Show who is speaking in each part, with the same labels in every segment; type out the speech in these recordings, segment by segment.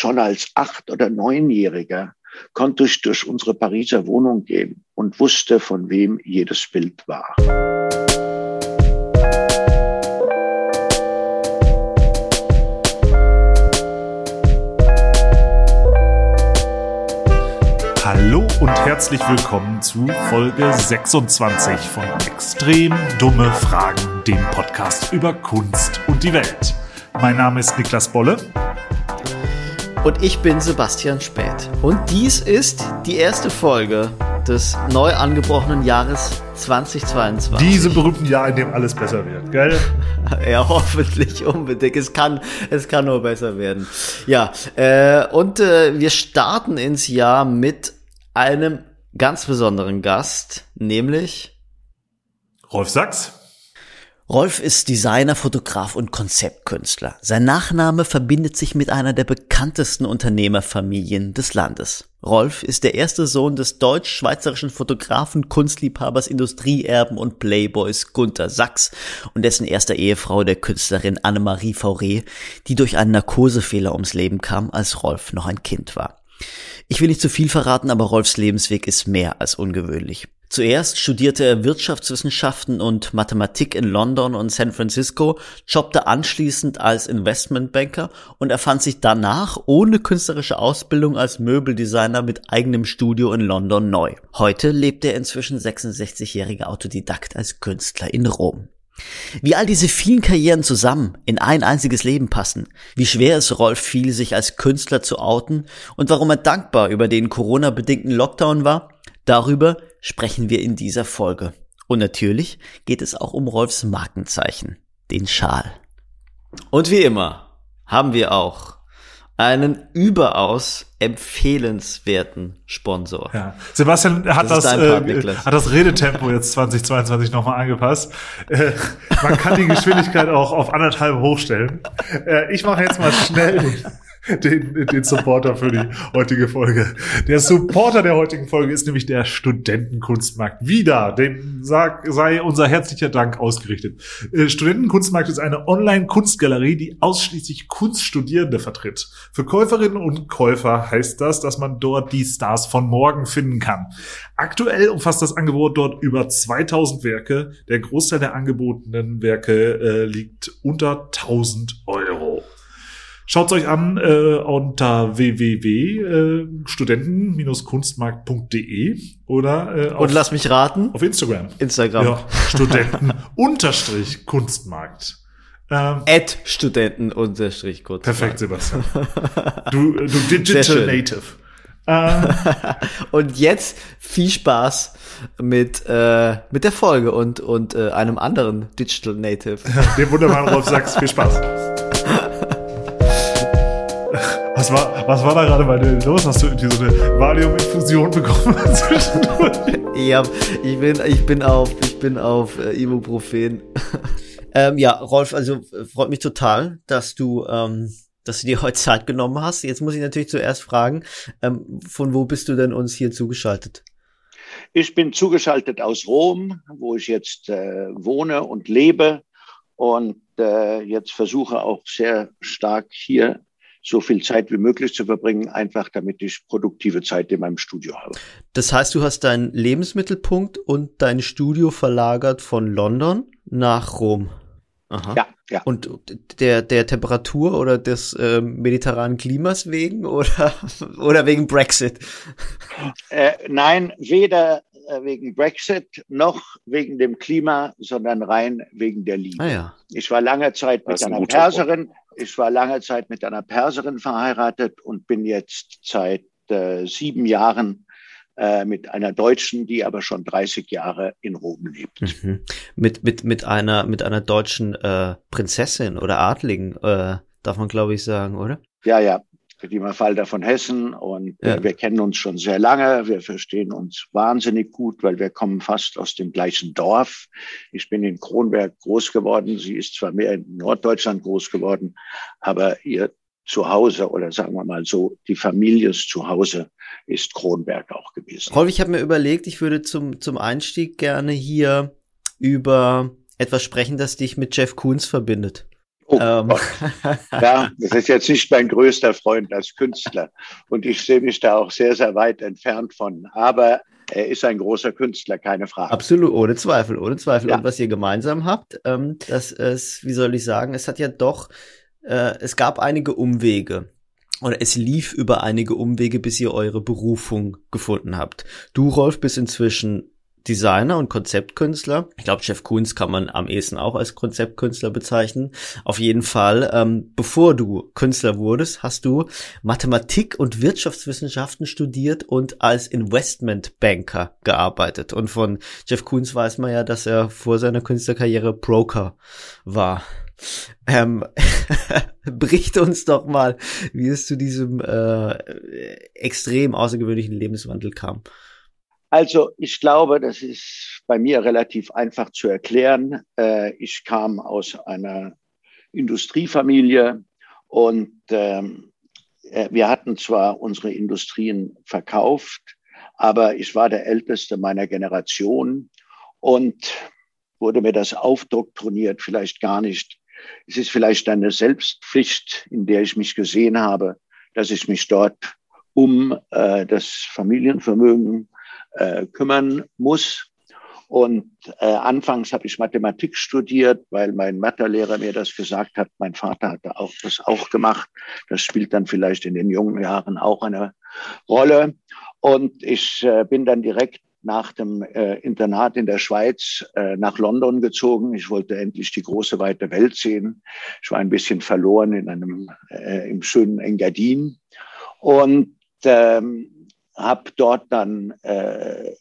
Speaker 1: schon als acht- oder neunjähriger konnte ich durch unsere Pariser Wohnung gehen und wusste, von wem jedes Bild war.
Speaker 2: Hallo und herzlich willkommen zu Folge 26 von Extrem dumme Fragen, dem Podcast über Kunst und die Welt. Mein Name ist Niklas Bolle.
Speaker 3: Und ich bin Sebastian Späth. Und dies ist die erste Folge des neu angebrochenen Jahres 2022.
Speaker 2: Diese berühmten Jahr, in dem alles besser wird, gell?
Speaker 3: ja, hoffentlich unbedingt. Es kann, es kann nur besser werden. Ja, äh, und äh, wir starten ins Jahr mit einem ganz besonderen Gast, nämlich
Speaker 2: Rolf Sachs.
Speaker 3: Rolf ist Designer, Fotograf und Konzeptkünstler. Sein Nachname verbindet sich mit einer der bekanntesten Unternehmerfamilien des Landes. Rolf ist der erste Sohn des deutsch-schweizerischen Fotografen, Kunstliebhabers, Industrieerben und Playboys Gunther Sachs und dessen erster Ehefrau der Künstlerin Annemarie Fauré, die durch einen Narkosefehler ums Leben kam, als Rolf noch ein Kind war. Ich will nicht zu viel verraten, aber Rolfs Lebensweg ist mehr als ungewöhnlich. Zuerst studierte er Wirtschaftswissenschaften und Mathematik in London und San Francisco, jobbte anschließend als Investmentbanker und erfand sich danach ohne künstlerische Ausbildung als Möbeldesigner mit eigenem Studio in London neu. Heute lebt der inzwischen 66-jährige Autodidakt als Künstler in Rom. Wie all diese vielen Karrieren zusammen in ein einziges Leben passen, wie schwer es Rolf fiel, sich als Künstler zu outen und warum er dankbar über den Corona-bedingten Lockdown war, darüber sprechen wir in dieser Folge. Und natürlich geht es auch um Rolfs Markenzeichen, den Schal. Und wie immer haben wir auch einen überaus empfehlenswerten Sponsor.
Speaker 2: Ja. Sebastian hat das, das äh, hat das Redetempo jetzt 2022 nochmal angepasst. Äh, man kann die Geschwindigkeit auch auf anderthalb hochstellen. Äh, ich mache jetzt mal schnell den den, den Supporter für die heutige Folge. Der Supporter der heutigen Folge ist nämlich der Studentenkunstmarkt. Wieder, dem sag, sei unser herzlicher Dank ausgerichtet. Äh, Studentenkunstmarkt ist eine Online-Kunstgalerie, die ausschließlich Kunststudierende vertritt. Für Käuferinnen und Käufer heißt das, dass man dort die Stars von morgen finden kann. Aktuell umfasst das Angebot dort über 2000 Werke. Der Großteil der angebotenen Werke äh, liegt unter 1000 Euro. Schaut euch an äh, unter www.studenten-kunstmarkt.de oder äh,
Speaker 3: auf, Und lass mich raten.
Speaker 2: Auf Instagram.
Speaker 3: Instagram. Ja,
Speaker 2: Studenten-Kunstmarkt.
Speaker 3: Ähm, Ad Studenten unterstrich kurz.
Speaker 2: Perfekt, Sebastian. Du, du Digital Native.
Speaker 3: Ähm, und jetzt viel Spaß mit, äh, mit der Folge und, und äh, einem anderen Digital Native.
Speaker 2: Dem wunderbaren Rolf Sachs. Viel Spaß. Was war, was war da gerade bei dir los? Hast du irgendwie so eine Valium-Infusion bekommen
Speaker 3: ja, ich bin, ich bin auf, ich bin auf äh, Ibuprofen. ähm, ja, Rolf, also äh, freut mich total, dass du, ähm, dass du dir heute Zeit genommen hast. Jetzt muss ich natürlich zuerst fragen, ähm, von wo bist du denn uns hier zugeschaltet?
Speaker 1: Ich bin zugeschaltet aus Rom, wo ich jetzt äh, wohne und lebe und äh, jetzt versuche auch sehr stark hier so viel Zeit wie möglich zu verbringen, einfach damit ich produktive Zeit in meinem Studio habe.
Speaker 3: Das heißt, du hast deinen Lebensmittelpunkt und dein Studio verlagert von London nach Rom.
Speaker 1: Aha. Ja, ja.
Speaker 3: Und der, der Temperatur oder des äh, mediterranen Klimas wegen oder, oder wegen Brexit?
Speaker 1: Äh, nein, weder wegen Brexit noch wegen dem Klima, sondern rein wegen der Liebe.
Speaker 3: Ah, ja.
Speaker 1: Ich war lange Zeit mit einer Perserin, ich war lange Zeit mit einer Perserin verheiratet und bin jetzt seit äh, sieben Jahren äh, mit einer Deutschen, die aber schon 30 Jahre in Rom lebt.
Speaker 3: Mhm. Mit, mit, mit einer, mit einer deutschen äh, Prinzessin oder Adligen, äh, darf man glaube ich sagen, oder?
Speaker 1: Ja, ja die Mafalda von Hessen und ja. wir kennen uns schon sehr lange. Wir verstehen uns wahnsinnig gut, weil wir kommen fast aus dem gleichen Dorf. Ich bin in Kronberg groß geworden. Sie ist zwar mehr in Norddeutschland groß geworden, aber ihr Zuhause oder sagen wir mal so, die Families Zuhause ist Kronberg auch gewesen.
Speaker 3: Rolf, ich habe mir überlegt, ich würde zum, zum Einstieg gerne hier über etwas sprechen, das dich mit Jeff Koons verbindet.
Speaker 1: Oh ähm. Ja, das ist jetzt nicht mein größter Freund als Künstler. Und ich sehe mich da auch sehr, sehr weit entfernt von. Aber er ist ein großer Künstler, keine Frage.
Speaker 3: Absolut, ohne Zweifel, ohne Zweifel. Ja. Und was ihr gemeinsam habt, ähm, das ist, wie soll ich sagen, es hat ja doch, äh, es gab einige Umwege oder es lief über einige Umwege, bis ihr eure Berufung gefunden habt. Du, Rolf, bist inzwischen Designer und Konzeptkünstler. Ich glaube, Jeff Koons kann man am ehesten auch als Konzeptkünstler bezeichnen. Auf jeden Fall, ähm, bevor du Künstler wurdest, hast du Mathematik und Wirtschaftswissenschaften studiert und als Investmentbanker gearbeitet. Und von Jeff Koons weiß man ja, dass er vor seiner Künstlerkarriere Broker war. Ähm, bericht uns doch mal, wie es zu diesem äh, extrem außergewöhnlichen Lebenswandel kam.
Speaker 1: Also ich glaube, das ist bei mir relativ einfach zu erklären. Äh, ich kam aus einer Industriefamilie und ähm, äh, wir hatten zwar unsere Industrien verkauft, aber ich war der Älteste meiner Generation und wurde mir das aufdoktriniert, vielleicht gar nicht. Es ist vielleicht eine Selbstpflicht, in der ich mich gesehen habe, dass ich mich dort um äh, das Familienvermögen äh, kümmern muss. Und äh, anfangs habe ich Mathematik studiert, weil mein Mathelehrer mir das gesagt hat. Mein Vater hatte auch das auch gemacht. Das spielt dann vielleicht in den jungen Jahren auch eine Rolle. Und ich äh, bin dann direkt nach dem äh, Internat in der Schweiz äh, nach London gezogen. Ich wollte endlich die große weite Welt sehen. Ich war ein bisschen verloren in einem äh, im schönen Engadin und ähm, habe dort dann äh,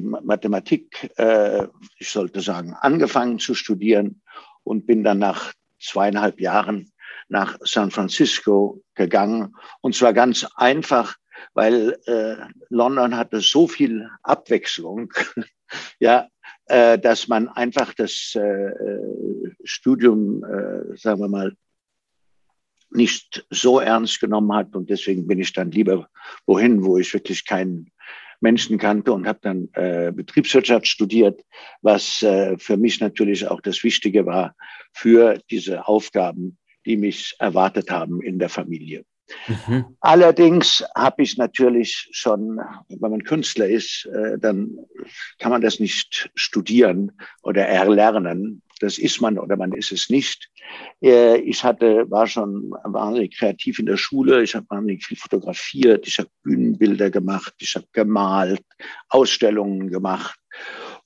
Speaker 1: Mathematik, äh, ich sollte sagen, angefangen zu studieren und bin dann nach zweieinhalb Jahren nach San Francisco gegangen. Und zwar ganz einfach, weil äh, London hatte so viel Abwechslung, ja, äh, dass man einfach das äh, Studium, äh, sagen wir mal, nicht so ernst genommen hat. Und deswegen bin ich dann lieber wohin, wo ich wirklich keinen Menschen kannte und habe dann äh, Betriebswirtschaft studiert, was äh, für mich natürlich auch das Wichtige war für diese Aufgaben, die mich erwartet haben in der Familie. Mhm. Allerdings habe ich natürlich schon, wenn man Künstler ist, äh, dann kann man das nicht studieren oder erlernen. Das ist man oder man ist es nicht. Äh, ich hatte, war schon wahnsinnig kreativ in der Schule. Ich habe wahnsinnig viel fotografiert. Ich habe Bühnenbilder gemacht. Ich habe gemalt, Ausstellungen gemacht.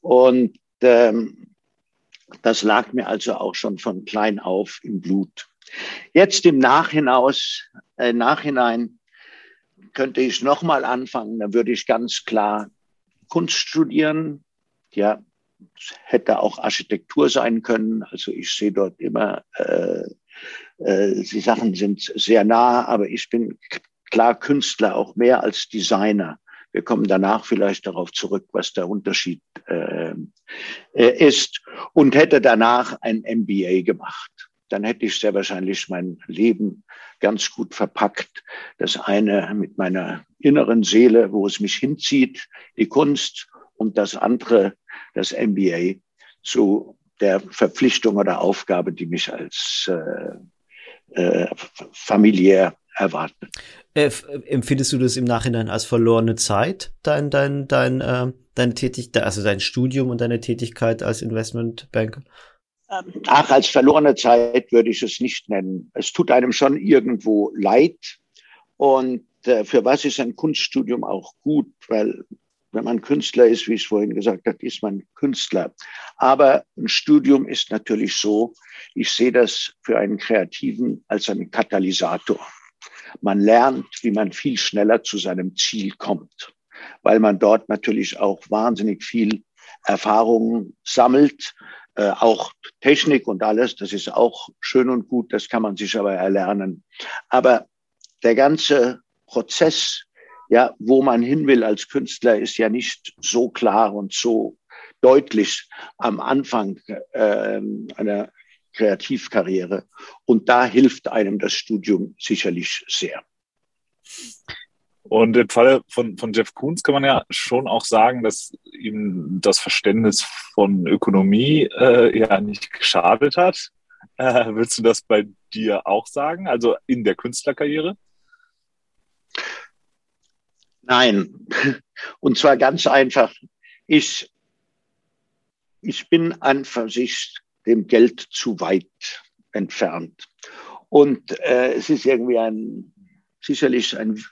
Speaker 1: Und ähm, das lag mir also auch schon von klein auf im Blut. Jetzt im Nachhinaus, äh, Nachhinein könnte ich nochmal anfangen. Dann würde ich ganz klar Kunst studieren. Ja, hätte auch Architektur sein können. Also ich sehe dort immer, äh, äh, die Sachen sind sehr nah, aber ich bin klar Künstler, auch mehr als Designer. Wir kommen danach vielleicht darauf zurück, was der Unterschied äh, äh ist und hätte danach ein MBA gemacht. Dann hätte ich sehr wahrscheinlich mein Leben ganz gut verpackt. Das eine mit meiner inneren Seele, wo es mich hinzieht, die Kunst und das andere, das MBA, zu der Verpflichtung oder Aufgabe, die mich als äh, äh, familiär erwartet.
Speaker 3: Äh, empfindest du das im Nachhinein als verlorene Zeit, dein, dein, dein, äh, deine Tätigkeit, also dein Studium und deine Tätigkeit als Investmentbanker?
Speaker 1: Ähm, ach, als verlorene Zeit würde ich es nicht nennen. Es tut einem schon irgendwo leid. Und äh, für was ist ein Kunststudium auch gut? Weil wenn man Künstler ist, wie ich vorhin gesagt habe, ist man Künstler. Aber ein Studium ist natürlich so, ich sehe das für einen Kreativen als einen Katalysator. Man lernt, wie man viel schneller zu seinem Ziel kommt, weil man dort natürlich auch wahnsinnig viel Erfahrung sammelt, äh, auch Technik und alles, das ist auch schön und gut, das kann man sich aber erlernen. Aber der ganze Prozess, ja, wo man hin will als Künstler, ist ja nicht so klar und so deutlich am Anfang äh, einer Kreativkarriere. Und da hilft einem das Studium sicherlich sehr.
Speaker 2: Und im Falle von, von Jeff Koons kann man ja schon auch sagen, dass ihm das Verständnis von Ökonomie äh, ja nicht geschadet hat.
Speaker 4: Äh, willst du das bei dir auch sagen, also in der Künstlerkarriere?
Speaker 1: Nein, und zwar ganz einfach. Ich, ich bin an für sich dem Geld zu weit entfernt. Und äh, es ist irgendwie ein, sicherlich ein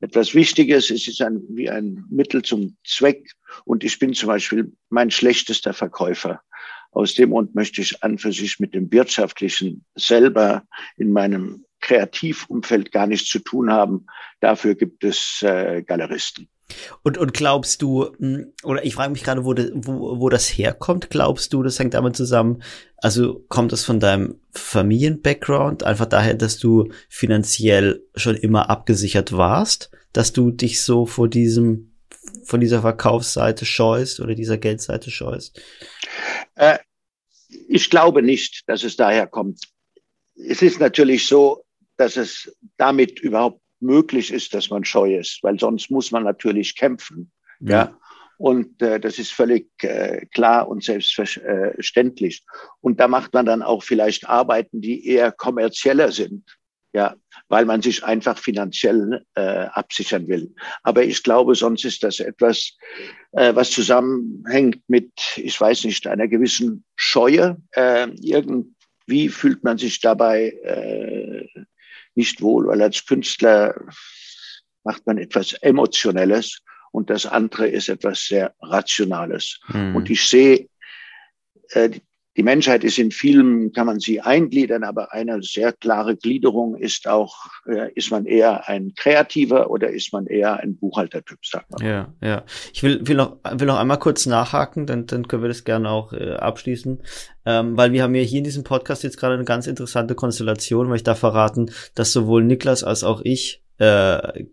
Speaker 1: etwas Wichtiges. Es ist ein, wie ein Mittel zum Zweck. Und ich bin zum Beispiel mein schlechtester Verkäufer. Aus dem Grund möchte ich an für sich mit dem Wirtschaftlichen selber in meinem Kreativumfeld gar nichts zu tun haben. Dafür gibt es äh, Galeristen.
Speaker 3: Und, und glaubst du, hm, oder ich frage mich gerade, wo, wo, wo das herkommt, glaubst du, das hängt damit zusammen, also kommt das von deinem Familien-Background, einfach daher, dass du finanziell schon immer abgesichert warst, dass du dich so vor diesem, von dieser Verkaufsseite scheust oder dieser Geldseite scheust?
Speaker 1: Äh, ich glaube nicht, dass es daher kommt. Es ist natürlich so, dass es damit überhaupt möglich ist, dass man scheu ist, weil sonst muss man natürlich kämpfen. Ja. ja. Und äh, das ist völlig äh, klar und selbstverständlich. Und da macht man dann auch vielleicht Arbeiten, die eher kommerzieller sind, ja, weil man sich einfach finanziell äh, absichern will. Aber ich glaube, sonst ist das etwas, äh, was zusammenhängt mit, ich weiß nicht, einer gewissen Scheue. Äh, irgendwie fühlt man sich dabei äh, nicht wohl, weil als Künstler macht man etwas Emotionelles und das andere ist etwas sehr Rationales. Mhm. Und ich sehe, äh, die Menschheit ist in vielen, kann man sie eingliedern, aber eine sehr klare Gliederung ist auch, äh, ist man eher ein Kreativer oder ist man eher ein Buchhaltertyp, sagt man.
Speaker 3: Ja, ja. Ich will, will, noch, will noch einmal kurz nachhaken, dann, dann können wir das gerne auch äh, abschließen. Ähm, weil wir haben ja hier in diesem Podcast jetzt gerade eine ganz interessante Konstellation, weil ich da verraten, dass sowohl Niklas als auch ich äh,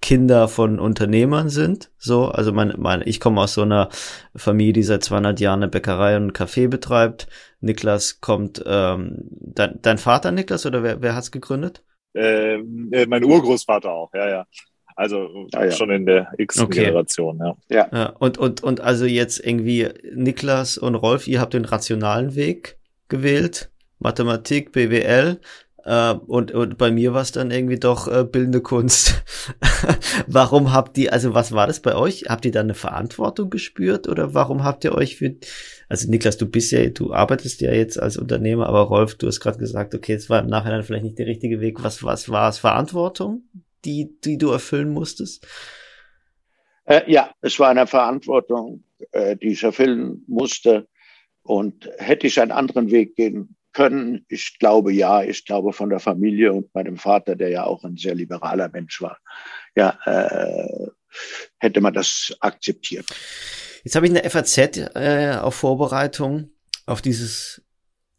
Speaker 3: Kinder von Unternehmern sind. So, also mein, mein, ich komme aus so einer Familie, die seit 200 Jahren eine Bäckerei und einen Café betreibt. Niklas kommt, ähm, dein, dein Vater Niklas oder wer, wer hat's gegründet?
Speaker 4: Ähm, äh, mein Urgroßvater auch, ja, ja. Also ah, ja. schon in der X-Generation, okay.
Speaker 3: ja. ja. Und, und, und also jetzt irgendwie Niklas und Rolf, ihr habt den rationalen Weg gewählt. Mathematik, BWL. Äh, und, und bei mir war es dann irgendwie doch äh, bildende Kunst. warum habt ihr, also was war das bei euch? Habt ihr da eine Verantwortung gespürt oder warum habt ihr euch für, also Niklas, du bist ja, du arbeitest ja jetzt als Unternehmer, aber Rolf, du hast gerade gesagt, okay, es war im Nachhinein vielleicht nicht der richtige Weg. Was, was war es? Verantwortung, die, die du erfüllen musstest?
Speaker 1: Äh, ja, es war eine Verantwortung, äh, die ich erfüllen musste. Und hätte ich einen anderen Weg gehen können? Ich glaube ja. Ich glaube von der Familie und meinem Vater, der ja auch ein sehr liberaler Mensch war, ja, äh, hätte man das akzeptiert.
Speaker 3: Jetzt habe ich in der FAZ äh, auf Vorbereitung auf dieses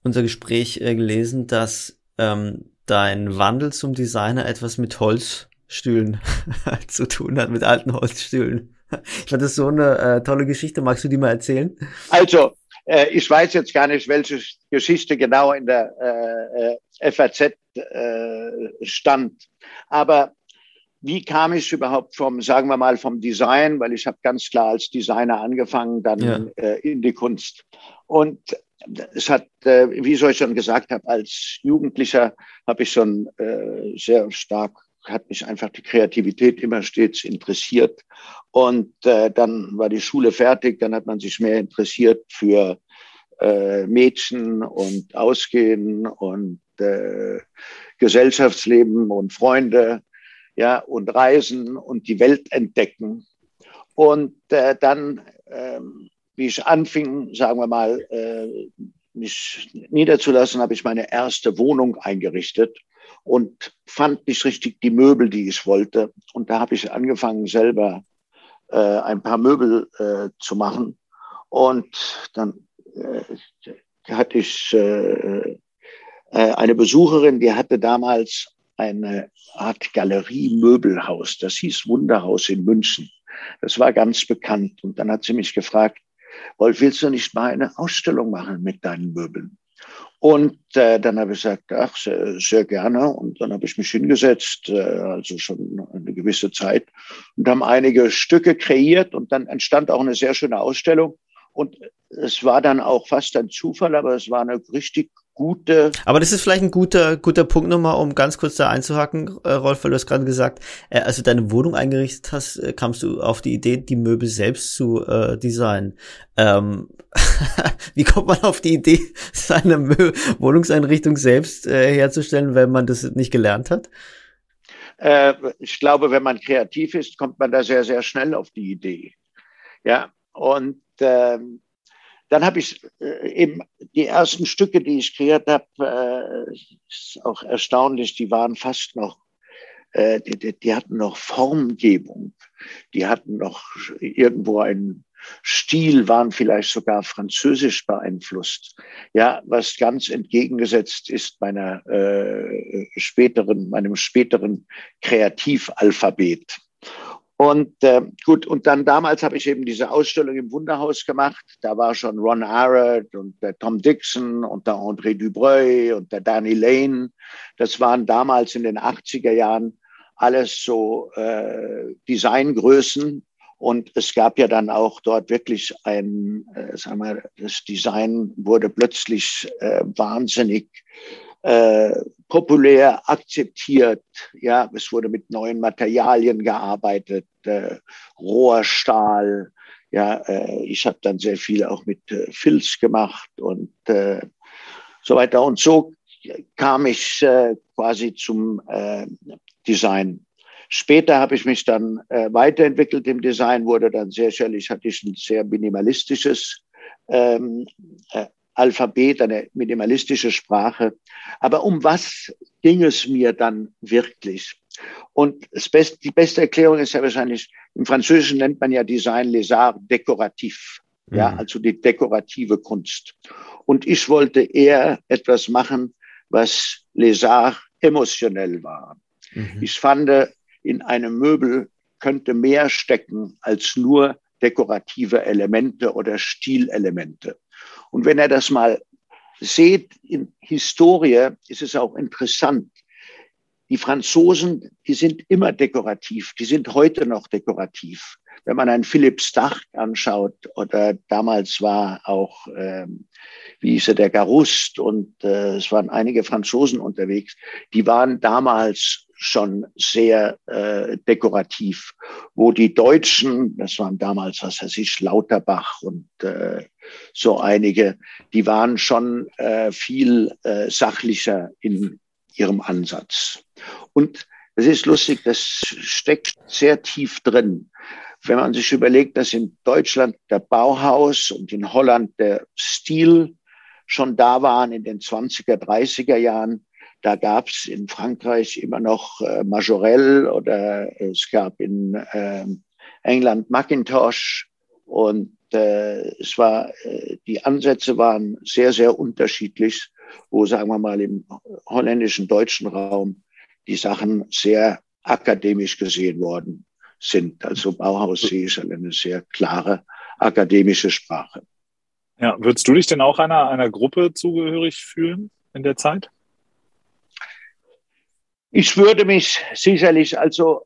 Speaker 3: unser Fgespräch äh, gelesen, dass ähm, dein Wandel zum Designer etwas mit Holzstühlen zu tun hat, mit alten Holzstühlen. Ich fand das so eine äh, tolle Geschichte. Magst du die mal erzählen?
Speaker 1: Also, äh, ich weiß jetzt gar nicht, welche Geschichte genau in der äh, äh FAZ äh, stand. Aber wie kam ich überhaupt vom, sagen wir mal, vom Design, weil ich habe ganz klar als Designer angefangen, dann ja. äh, in die Kunst. Und es hat, äh, wie ich euch schon gesagt habe, als Jugendlicher habe ich schon äh, sehr stark, hat mich einfach die Kreativität immer stets interessiert. Und äh, dann war die Schule fertig, dann hat man sich mehr interessiert für äh, Mädchen und Ausgehen und äh, Gesellschaftsleben und Freunde, ja, und Reisen und die Welt entdecken. Und äh, dann, äh, wie ich anfing, sagen wir mal, äh, mich niederzulassen, habe ich meine erste Wohnung eingerichtet und fand nicht richtig die Möbel, die ich wollte. Und da habe ich angefangen, selber äh, ein paar Möbel äh, zu machen. Und dann äh, hatte ich äh, äh, eine Besucherin, die hatte damals eine Art Galerie-Möbelhaus. Das hieß Wunderhaus in München. Das war ganz bekannt. Und dann hat sie mich gefragt, Wolf, willst du nicht mal eine Ausstellung machen mit deinen Möbeln? Und äh, dann habe ich gesagt, ach, sehr, sehr gerne. Und dann habe ich mich hingesetzt, äh, also schon eine gewisse Zeit, und haben einige Stücke kreiert. Und dann entstand auch eine sehr schöne Ausstellung. Und es war dann auch fast ein Zufall, aber es war eine richtig gute.
Speaker 3: Aber das ist vielleicht ein guter, guter Punkt nochmal, um ganz kurz da einzuhaken, äh, Rolf, weil du hast gerade gesagt, äh, als du deine Wohnung eingerichtet hast, äh, kamst du auf die Idee, die Möbel selbst zu äh, designen. Ähm, wie kommt man auf die Idee, seine Mö Wohnungseinrichtung selbst äh, herzustellen, wenn man das nicht gelernt hat?
Speaker 1: Äh, ich glaube, wenn man kreativ ist, kommt man da sehr, sehr schnell auf die Idee. Ja, und ähm, dann habe ich äh, eben die ersten Stücke, die ich kreiert habe, äh, ist auch erstaunlich, die waren fast noch, äh, die, die, die hatten noch Formgebung, die hatten noch irgendwo einen Stil, waren vielleicht sogar französisch beeinflusst. Ja, was ganz entgegengesetzt ist meiner äh, späteren, meinem späteren Kreativalphabet. Und äh, gut, und dann damals habe ich eben diese Ausstellung im Wunderhaus gemacht. Da war schon Ron Arad und der Tom Dixon und der André Dubreuil und der Danny Lane. Das waren damals in den 80er Jahren alles so äh, Designgrößen. Und es gab ja dann auch dort wirklich ein, äh, sagen wir, das Design wurde plötzlich äh, wahnsinnig äh, populär akzeptiert. Ja, es wurde mit neuen Materialien gearbeitet, äh, Rohrstahl. Ja, äh, ich habe dann sehr viel auch mit äh, Filz gemacht und äh, so weiter. Und so kam ich äh, quasi zum äh, Design. Später habe ich mich dann äh, weiterentwickelt im Design, wurde dann sehr hatte ich ein sehr minimalistisches ähm, äh, Alphabet, eine minimalistische Sprache. Aber um was ging es mir dann wirklich? Und das Best, die beste Erklärung ist ja wahrscheinlich, im Französischen nennt man ja Design les arts dekorativ, mhm. ja, also die dekorative Kunst. Und ich wollte eher etwas machen, was les arts emotionell war. Mhm. Ich fand, in einem Möbel könnte mehr stecken als nur dekorative Elemente oder Stilelemente. Und wenn er das mal sieht in Historie, ist es auch interessant. Die Franzosen, die sind immer dekorativ, die sind heute noch dekorativ. Wenn man einen Philipp Stark anschaut oder damals war auch, ähm, wie hieß er, der Garust und äh, es waren einige Franzosen unterwegs, die waren damals schon sehr äh, dekorativ, wo die Deutschen, das waren damals, was weiß ich, Lauterbach und äh, so einige, die waren schon äh, viel äh, sachlicher in ihrem Ansatz. Und es ist lustig, das steckt sehr tief drin. Wenn man sich überlegt, dass in Deutschland der Bauhaus und in Holland der Stil schon da waren in den 20er, 30er Jahren, da gab es in Frankreich immer noch äh, Majorel oder es gab in äh, England Macintosh und äh, es war, äh, die Ansätze waren sehr, sehr unterschiedlich, wo, sagen wir mal, im holländischen, deutschen Raum die Sachen sehr akademisch gesehen worden sind. Also Bauhaus sehe ich eine sehr klare akademische Sprache.
Speaker 4: Ja, würdest du dich denn auch einer, einer Gruppe zugehörig fühlen in der Zeit?
Speaker 1: Ich würde mich sicherlich, also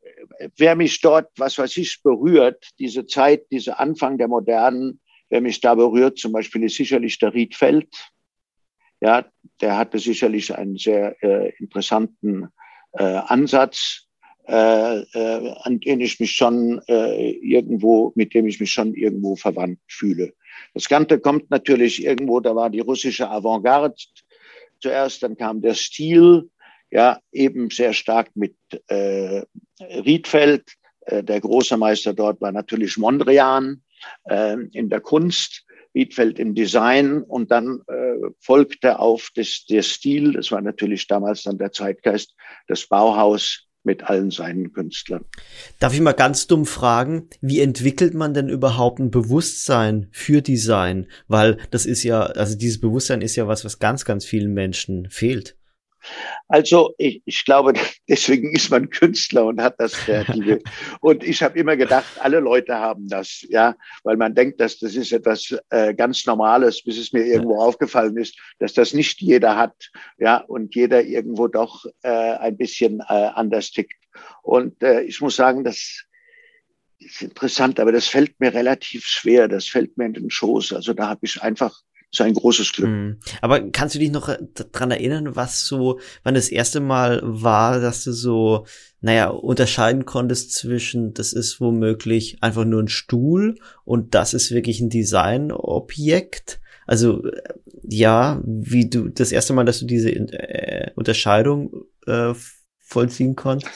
Speaker 1: wer mich dort, was weiß ich, berührt, diese Zeit, diese Anfang der Modernen, wer mich da berührt, zum Beispiel ist sicherlich der Riedfeld. Ja, der hatte sicherlich einen sehr äh, interessanten äh, Ansatz, äh, äh, an den ich mich schon äh, irgendwo, mit dem ich mich schon irgendwo verwandt fühle. Das Ganze kommt natürlich irgendwo, da war die russische Avantgarde zuerst, dann kam der Stil, ja eben sehr stark mit äh, Riedfeld. Äh, der große Meister dort war natürlich Mondrian äh, in der Kunst, Riedfeld im Design und dann äh, folgte auf das, der Stil, das war natürlich damals dann der Zeitgeist, das Bauhaus mit allen seinen Künstlern.
Speaker 3: Darf ich mal ganz dumm fragen, wie entwickelt man denn überhaupt ein Bewusstsein für Design? Weil das ist ja, also dieses Bewusstsein ist ja was, was ganz, ganz vielen Menschen fehlt.
Speaker 1: Also ich, ich glaube, deswegen ist man Künstler und hat das Kreative. und ich habe immer gedacht, alle Leute haben das, ja, weil man denkt, dass das ist etwas äh, ganz Normales, bis es mir irgendwo aufgefallen ist, dass das nicht jeder hat, ja, und jeder irgendwo doch äh, ein bisschen äh, anders tickt. Und äh, ich muss sagen, dass ist interessant, aber das fällt mir relativ schwer. Das fällt mir in den Schoß. Also da habe ich einfach so ein großes Glück. Mhm.
Speaker 3: Aber kannst du dich noch dran erinnern, was so, wann das erste Mal war, dass du so, naja, unterscheiden konntest zwischen, das ist womöglich einfach nur ein Stuhl und das ist wirklich ein Designobjekt? Also ja, wie du das erste Mal, dass du diese äh, Unterscheidung äh, vollziehen konntest?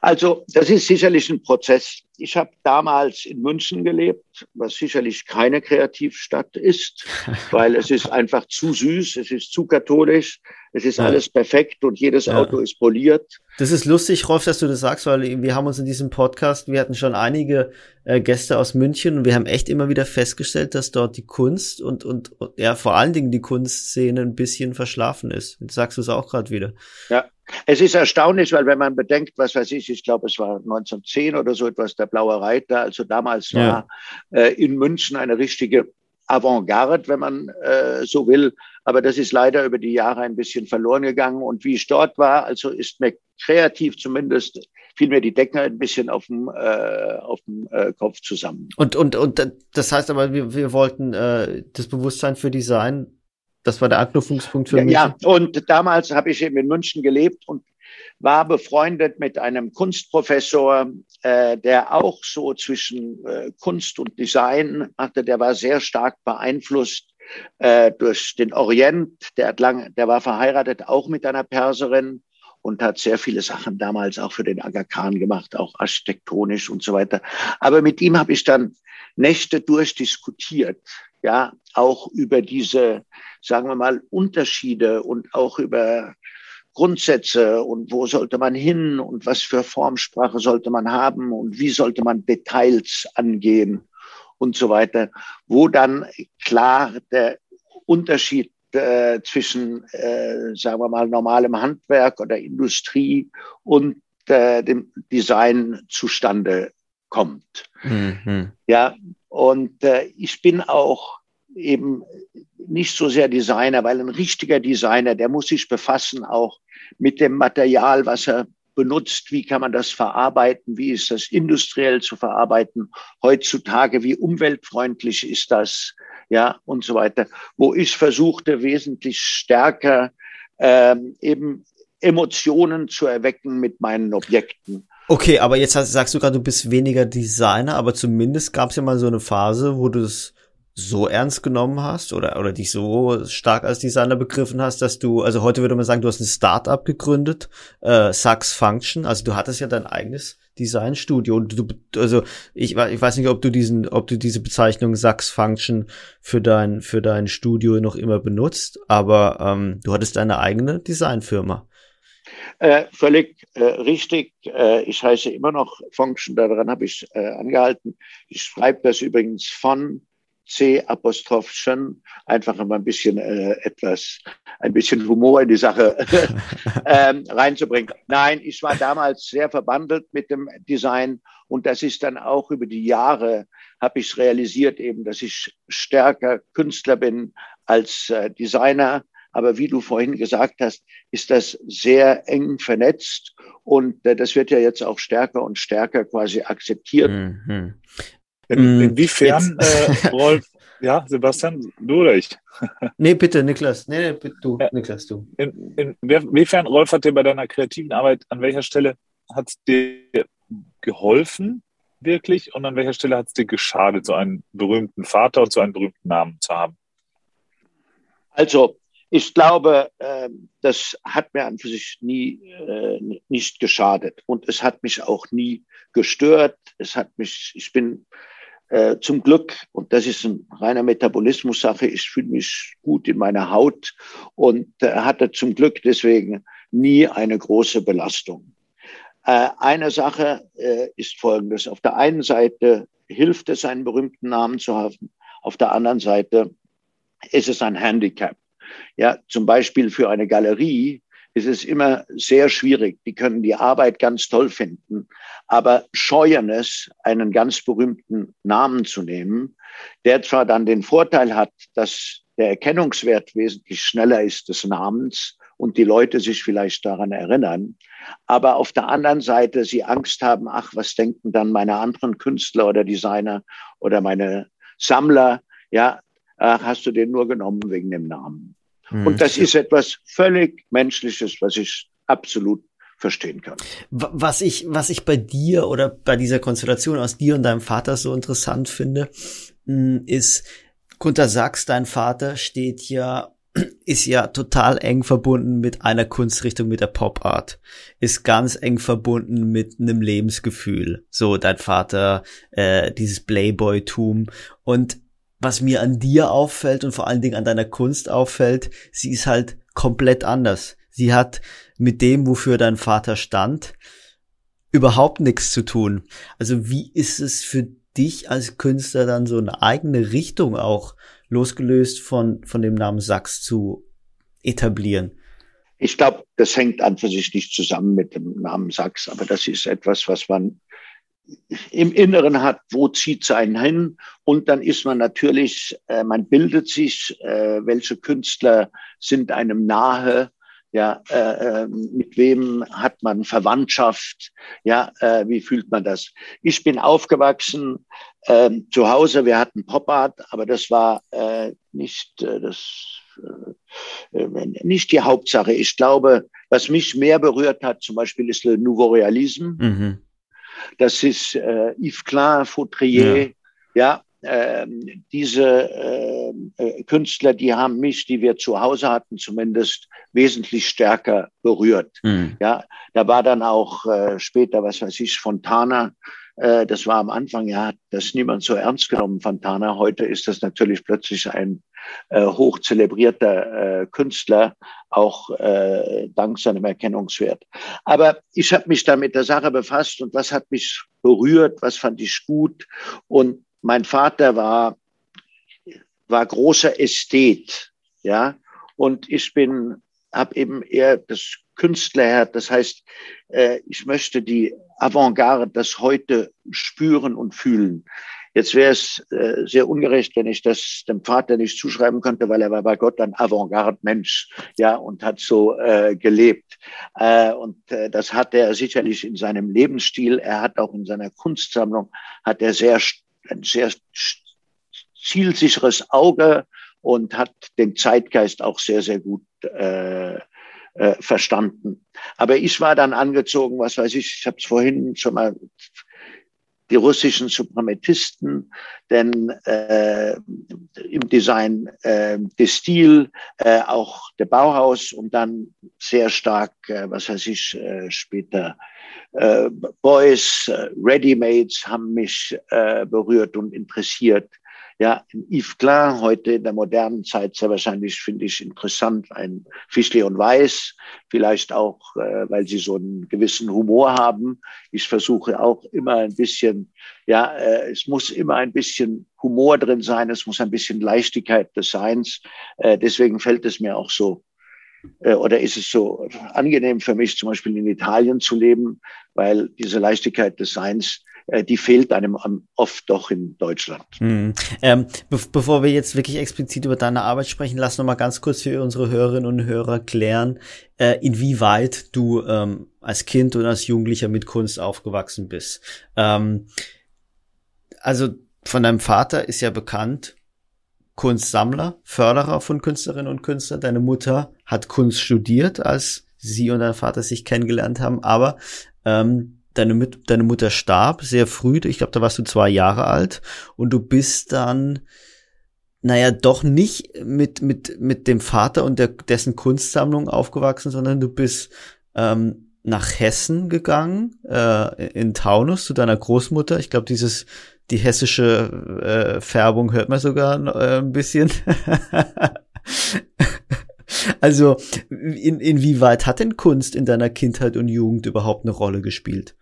Speaker 1: Also das ist sicherlich ein Prozess. Ich habe damals in München gelebt, was sicherlich keine Kreativstadt ist, weil es ist einfach zu süß, es ist zu katholisch, es ist ja. alles perfekt und jedes ja. Auto ist poliert.
Speaker 3: Das ist lustig, Rolf, dass du das sagst, weil wir haben uns in diesem Podcast, wir hatten schon einige äh, Gäste aus München und wir haben echt immer wieder festgestellt, dass dort die Kunst und, und, und ja vor allen Dingen die Kunstszene ein bisschen verschlafen ist. Jetzt sagst du es auch gerade wieder.
Speaker 1: Ja, es ist erstaunlich, weil wenn man bedenkt, was weiß ich, ich glaube, es war 1910 oder so etwas, der Blaue Reiter, also damals ja. war äh, in München eine richtige Avantgarde, wenn man äh, so will. Aber das ist leider über die Jahre ein bisschen verloren gegangen. Und wie ich dort war, also ist mir kreativ zumindest, fiel mir die Decke ein bisschen auf dem, äh, auf dem äh, Kopf zusammen.
Speaker 3: Und, und, und das heißt aber, wir, wir wollten äh, das Bewusstsein für Design das war der Anknüpfungspunkt für
Speaker 1: ja,
Speaker 3: mich.
Speaker 1: Ja, und damals habe ich eben in München gelebt und war befreundet mit einem Kunstprofessor, äh, der auch so zwischen äh, Kunst und Design hatte. Der war sehr stark beeinflusst äh, durch den Orient. Der, hat lang, der war verheiratet auch mit einer Perserin und hat sehr viele Sachen damals auch für den Aga Khan gemacht, auch architektonisch und so weiter. Aber mit ihm habe ich dann Nächte durchdiskutiert, ja, auch über diese, sagen wir mal, Unterschiede und auch über Grundsätze und wo sollte man hin und was für Formsprache sollte man haben und wie sollte man Details angehen und so weiter, wo dann klar der Unterschied äh, zwischen, äh, sagen wir mal, normalem Handwerk oder Industrie und äh, dem Design zustande kommt. Mhm. Ja, und äh, ich bin auch eben nicht so sehr Designer, weil ein richtiger Designer, der muss sich befassen auch mit dem Material, was er benutzt, wie kann man das verarbeiten, wie ist das industriell zu verarbeiten? Heutzutage, wie umweltfreundlich ist das, ja, und so weiter, wo ich versuchte, wesentlich stärker ähm, eben Emotionen zu erwecken mit meinen Objekten.
Speaker 3: Okay, aber jetzt sagst du gerade, du bist weniger Designer, aber zumindest gab es ja mal so eine Phase, wo du es so ernst genommen hast oder, oder dich so stark als Designer begriffen hast, dass du, also heute würde man sagen, du hast ein Startup gegründet, äh, Sax Function, also du hattest ja dein eigenes Designstudio und du, also ich, ich weiß nicht, ob du diesen, ob du diese Bezeichnung Sax Function für dein, für dein Studio noch immer benutzt, aber ähm, du hattest deine eigene Designfirma.
Speaker 1: Äh, völlig äh, richtig. Äh, ich heiße immer noch Function, daran habe ich äh, angehalten. Ich schreibe das übrigens von C Apostroph schon, einfach immer ein bisschen äh, etwas, ein bisschen Humor in die Sache ähm, reinzubringen. Nein, ich war damals sehr verbandelt mit dem Design und das ist dann auch über die Jahre habe ich realisiert eben, dass ich stärker Künstler bin als äh, Designer. Aber wie du vorhin gesagt hast, ist das sehr eng vernetzt und äh, das wird ja jetzt auch stärker und stärker quasi akzeptiert. Mhm.
Speaker 4: In, mm, inwiefern, äh, Rolf, ja, Sebastian, du oder ich?
Speaker 3: nee, bitte, Niklas. Nee, nee du, ja. Niklas, du.
Speaker 4: In, in, inwiefern, Rolf, hat dir bei deiner kreativen Arbeit, an welcher Stelle hat es dir geholfen, wirklich, und an welcher Stelle hat es dir geschadet, so einen berühmten Vater und so einen berühmten Namen zu haben?
Speaker 1: Also, ich glaube, äh, das hat mir an für sich nie äh, nicht geschadet und es hat mich auch nie gestört. Es hat mich, ich bin äh, zum Glück, und das ist ein reiner Metabolismus-Sache, ich fühle mich gut in meiner Haut und äh, hatte zum Glück deswegen nie eine große Belastung. Äh, eine Sache äh, ist folgendes. Auf der einen Seite hilft es, einen berühmten Namen zu haben. Auf der anderen Seite ist es ein Handicap. Ja, zum Beispiel für eine Galerie ist es immer sehr schwierig. Die können die Arbeit ganz toll finden, aber scheuen es, einen ganz berühmten Namen zu nehmen, der zwar dann den Vorteil hat, dass der Erkennungswert wesentlich schneller ist des Namens und die Leute sich vielleicht daran erinnern. Aber auf der anderen Seite sie Angst haben, ach, was denken dann meine anderen Künstler oder Designer oder meine Sammler? Ja, ach, hast du den nur genommen wegen dem Namen. Mhm. Und das ist etwas völlig Menschliches, was ich absolut verstehen kann.
Speaker 3: Was ich, was ich bei dir oder bei dieser Konstellation aus dir und deinem Vater so interessant finde, hm, ist, Gunter Sachs, dein Vater, steht ja ist ja total eng verbunden mit einer Kunstrichtung, mit der Pop Art. Ist ganz eng verbunden mit einem Lebensgefühl. So, dein Vater, äh, dieses Playboy-Tum. Und was mir an dir auffällt und vor allen Dingen an deiner Kunst auffällt, sie ist halt komplett anders. Sie hat mit dem, wofür dein Vater stand, überhaupt nichts zu tun. Also wie ist es für dich als Künstler dann so eine eigene Richtung auch losgelöst von, von dem Namen Sachs zu etablieren?
Speaker 1: Ich glaube, das hängt an für sich nicht zusammen mit dem Namen Sachs, aber das ist etwas, was man im Inneren hat, wo zieht es einen hin? Und dann ist man natürlich, äh, man bildet sich, äh, welche Künstler sind einem nahe, ja, äh, äh, mit wem hat man Verwandtschaft? Ja, äh, wie fühlt man das? Ich bin aufgewachsen äh, zu Hause. Wir hatten Pop Art, aber das war äh, nicht äh, das nicht die Hauptsache. Ich glaube, was mich mehr berührt hat, zum Beispiel ist Le Nouveau Realisme. Mhm. Das ist äh, Yves Klein, Fautrier, ja, ja ähm, diese äh, äh, Künstler, die haben mich, die wir zu Hause hatten, zumindest wesentlich stärker berührt. Mhm. Ja, da war dann auch äh, später, was weiß ich, Fontana. Äh, das war am Anfang, ja, das niemand so ernst genommen, Fontana. Heute ist das natürlich plötzlich ein äh, hoch zelebrierter äh, Künstler, auch äh, dank seinem Erkennungswert. Aber ich habe mich da mit der Sache befasst und was hat mich berührt, was fand ich gut und mein Vater war, war großer Ästhet, ja, und ich bin, habe eben eher das Künstlerherz, das heißt, äh, ich möchte die Avantgarde, das heute spüren und fühlen. Jetzt wäre es äh, sehr ungerecht, wenn ich das dem Vater nicht zuschreiben könnte, weil er war bei Gott ein Avantgarde-Mensch, ja, und hat so äh, gelebt. Äh, und äh, das hat er sicherlich in seinem Lebensstil. Er hat auch in seiner Kunstsammlung hat er sehr ein sehr zielsicheres Auge und hat den Zeitgeist auch sehr, sehr gut äh, äh, verstanden. Aber ich war dann angezogen, was weiß ich, ich habe es vorhin schon mal, die russischen Suprematisten, denn äh, im Design äh, der Stil, äh, auch der Bauhaus und dann sehr stark, äh, was weiß ich, äh, später äh, Boys, äh, Readymates haben mich äh, berührt und interessiert. Ja, Yves Klein heute in der modernen Zeit sehr wahrscheinlich finde ich interessant, ein Fischli und Weiß, vielleicht auch, äh, weil sie so einen gewissen Humor haben. Ich versuche auch immer ein bisschen, ja, äh, es muss immer ein bisschen Humor drin sein, es muss ein bisschen Leichtigkeit des Seins. Äh, deswegen fällt es mir auch so äh, oder ist es so angenehm für mich, zum Beispiel in Italien zu leben, weil diese Leichtigkeit des Seins, die fehlt einem oft doch in Deutschland.
Speaker 3: Hm. Ähm, be bevor wir jetzt wirklich explizit über deine Arbeit sprechen, lass noch mal ganz kurz für unsere Hörerinnen und Hörer klären, äh, inwieweit du ähm, als Kind und als Jugendlicher mit Kunst aufgewachsen bist. Ähm, also von deinem Vater ist ja bekannt, Kunstsammler, Förderer von Künstlerinnen und Künstlern. Deine Mutter hat Kunst studiert, als sie und dein Vater sich kennengelernt haben, aber ähm, deine, deine Mutter starb sehr früh, ich glaube, da warst du zwei Jahre alt und du bist dann naja, doch nicht mit, mit, mit dem Vater und der, dessen Kunstsammlung aufgewachsen, sondern du bist ähm, nach Hessen gegangen, äh, in Taunus zu deiner Großmutter. Ich glaube, dieses die hessische äh, Färbung hört man sogar äh, ein bisschen. also in, inwieweit hat denn Kunst in deiner Kindheit und Jugend überhaupt eine Rolle gespielt?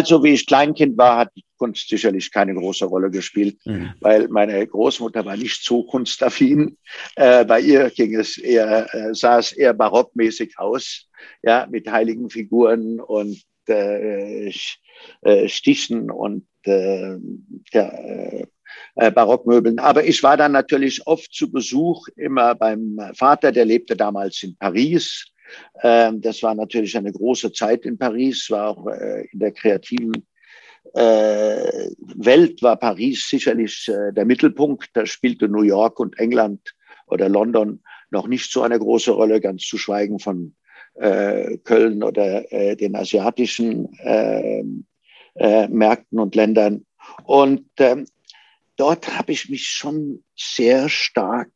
Speaker 1: Also wie ich Kleinkind war, hat Kunst sicherlich keine große Rolle gespielt, mhm. weil meine Großmutter war nicht so kunstaffin. Äh, bei ihr ging es eher, äh, sah es eher barockmäßig aus, ja, mit heiligen Figuren und äh, äh Stichen und äh, ja, äh, äh, Barockmöbeln. Aber ich war dann natürlich oft zu Besuch immer beim Vater, der lebte damals in Paris. Ähm, das war natürlich eine große Zeit in Paris, war auch äh, in der kreativen äh, Welt war Paris sicherlich äh, der Mittelpunkt. Da spielte New York und England oder London noch nicht so eine große Rolle, ganz zu schweigen von äh, Köln oder äh, den asiatischen äh, äh, Märkten und Ländern. Und ähm, dort habe ich mich schon sehr stark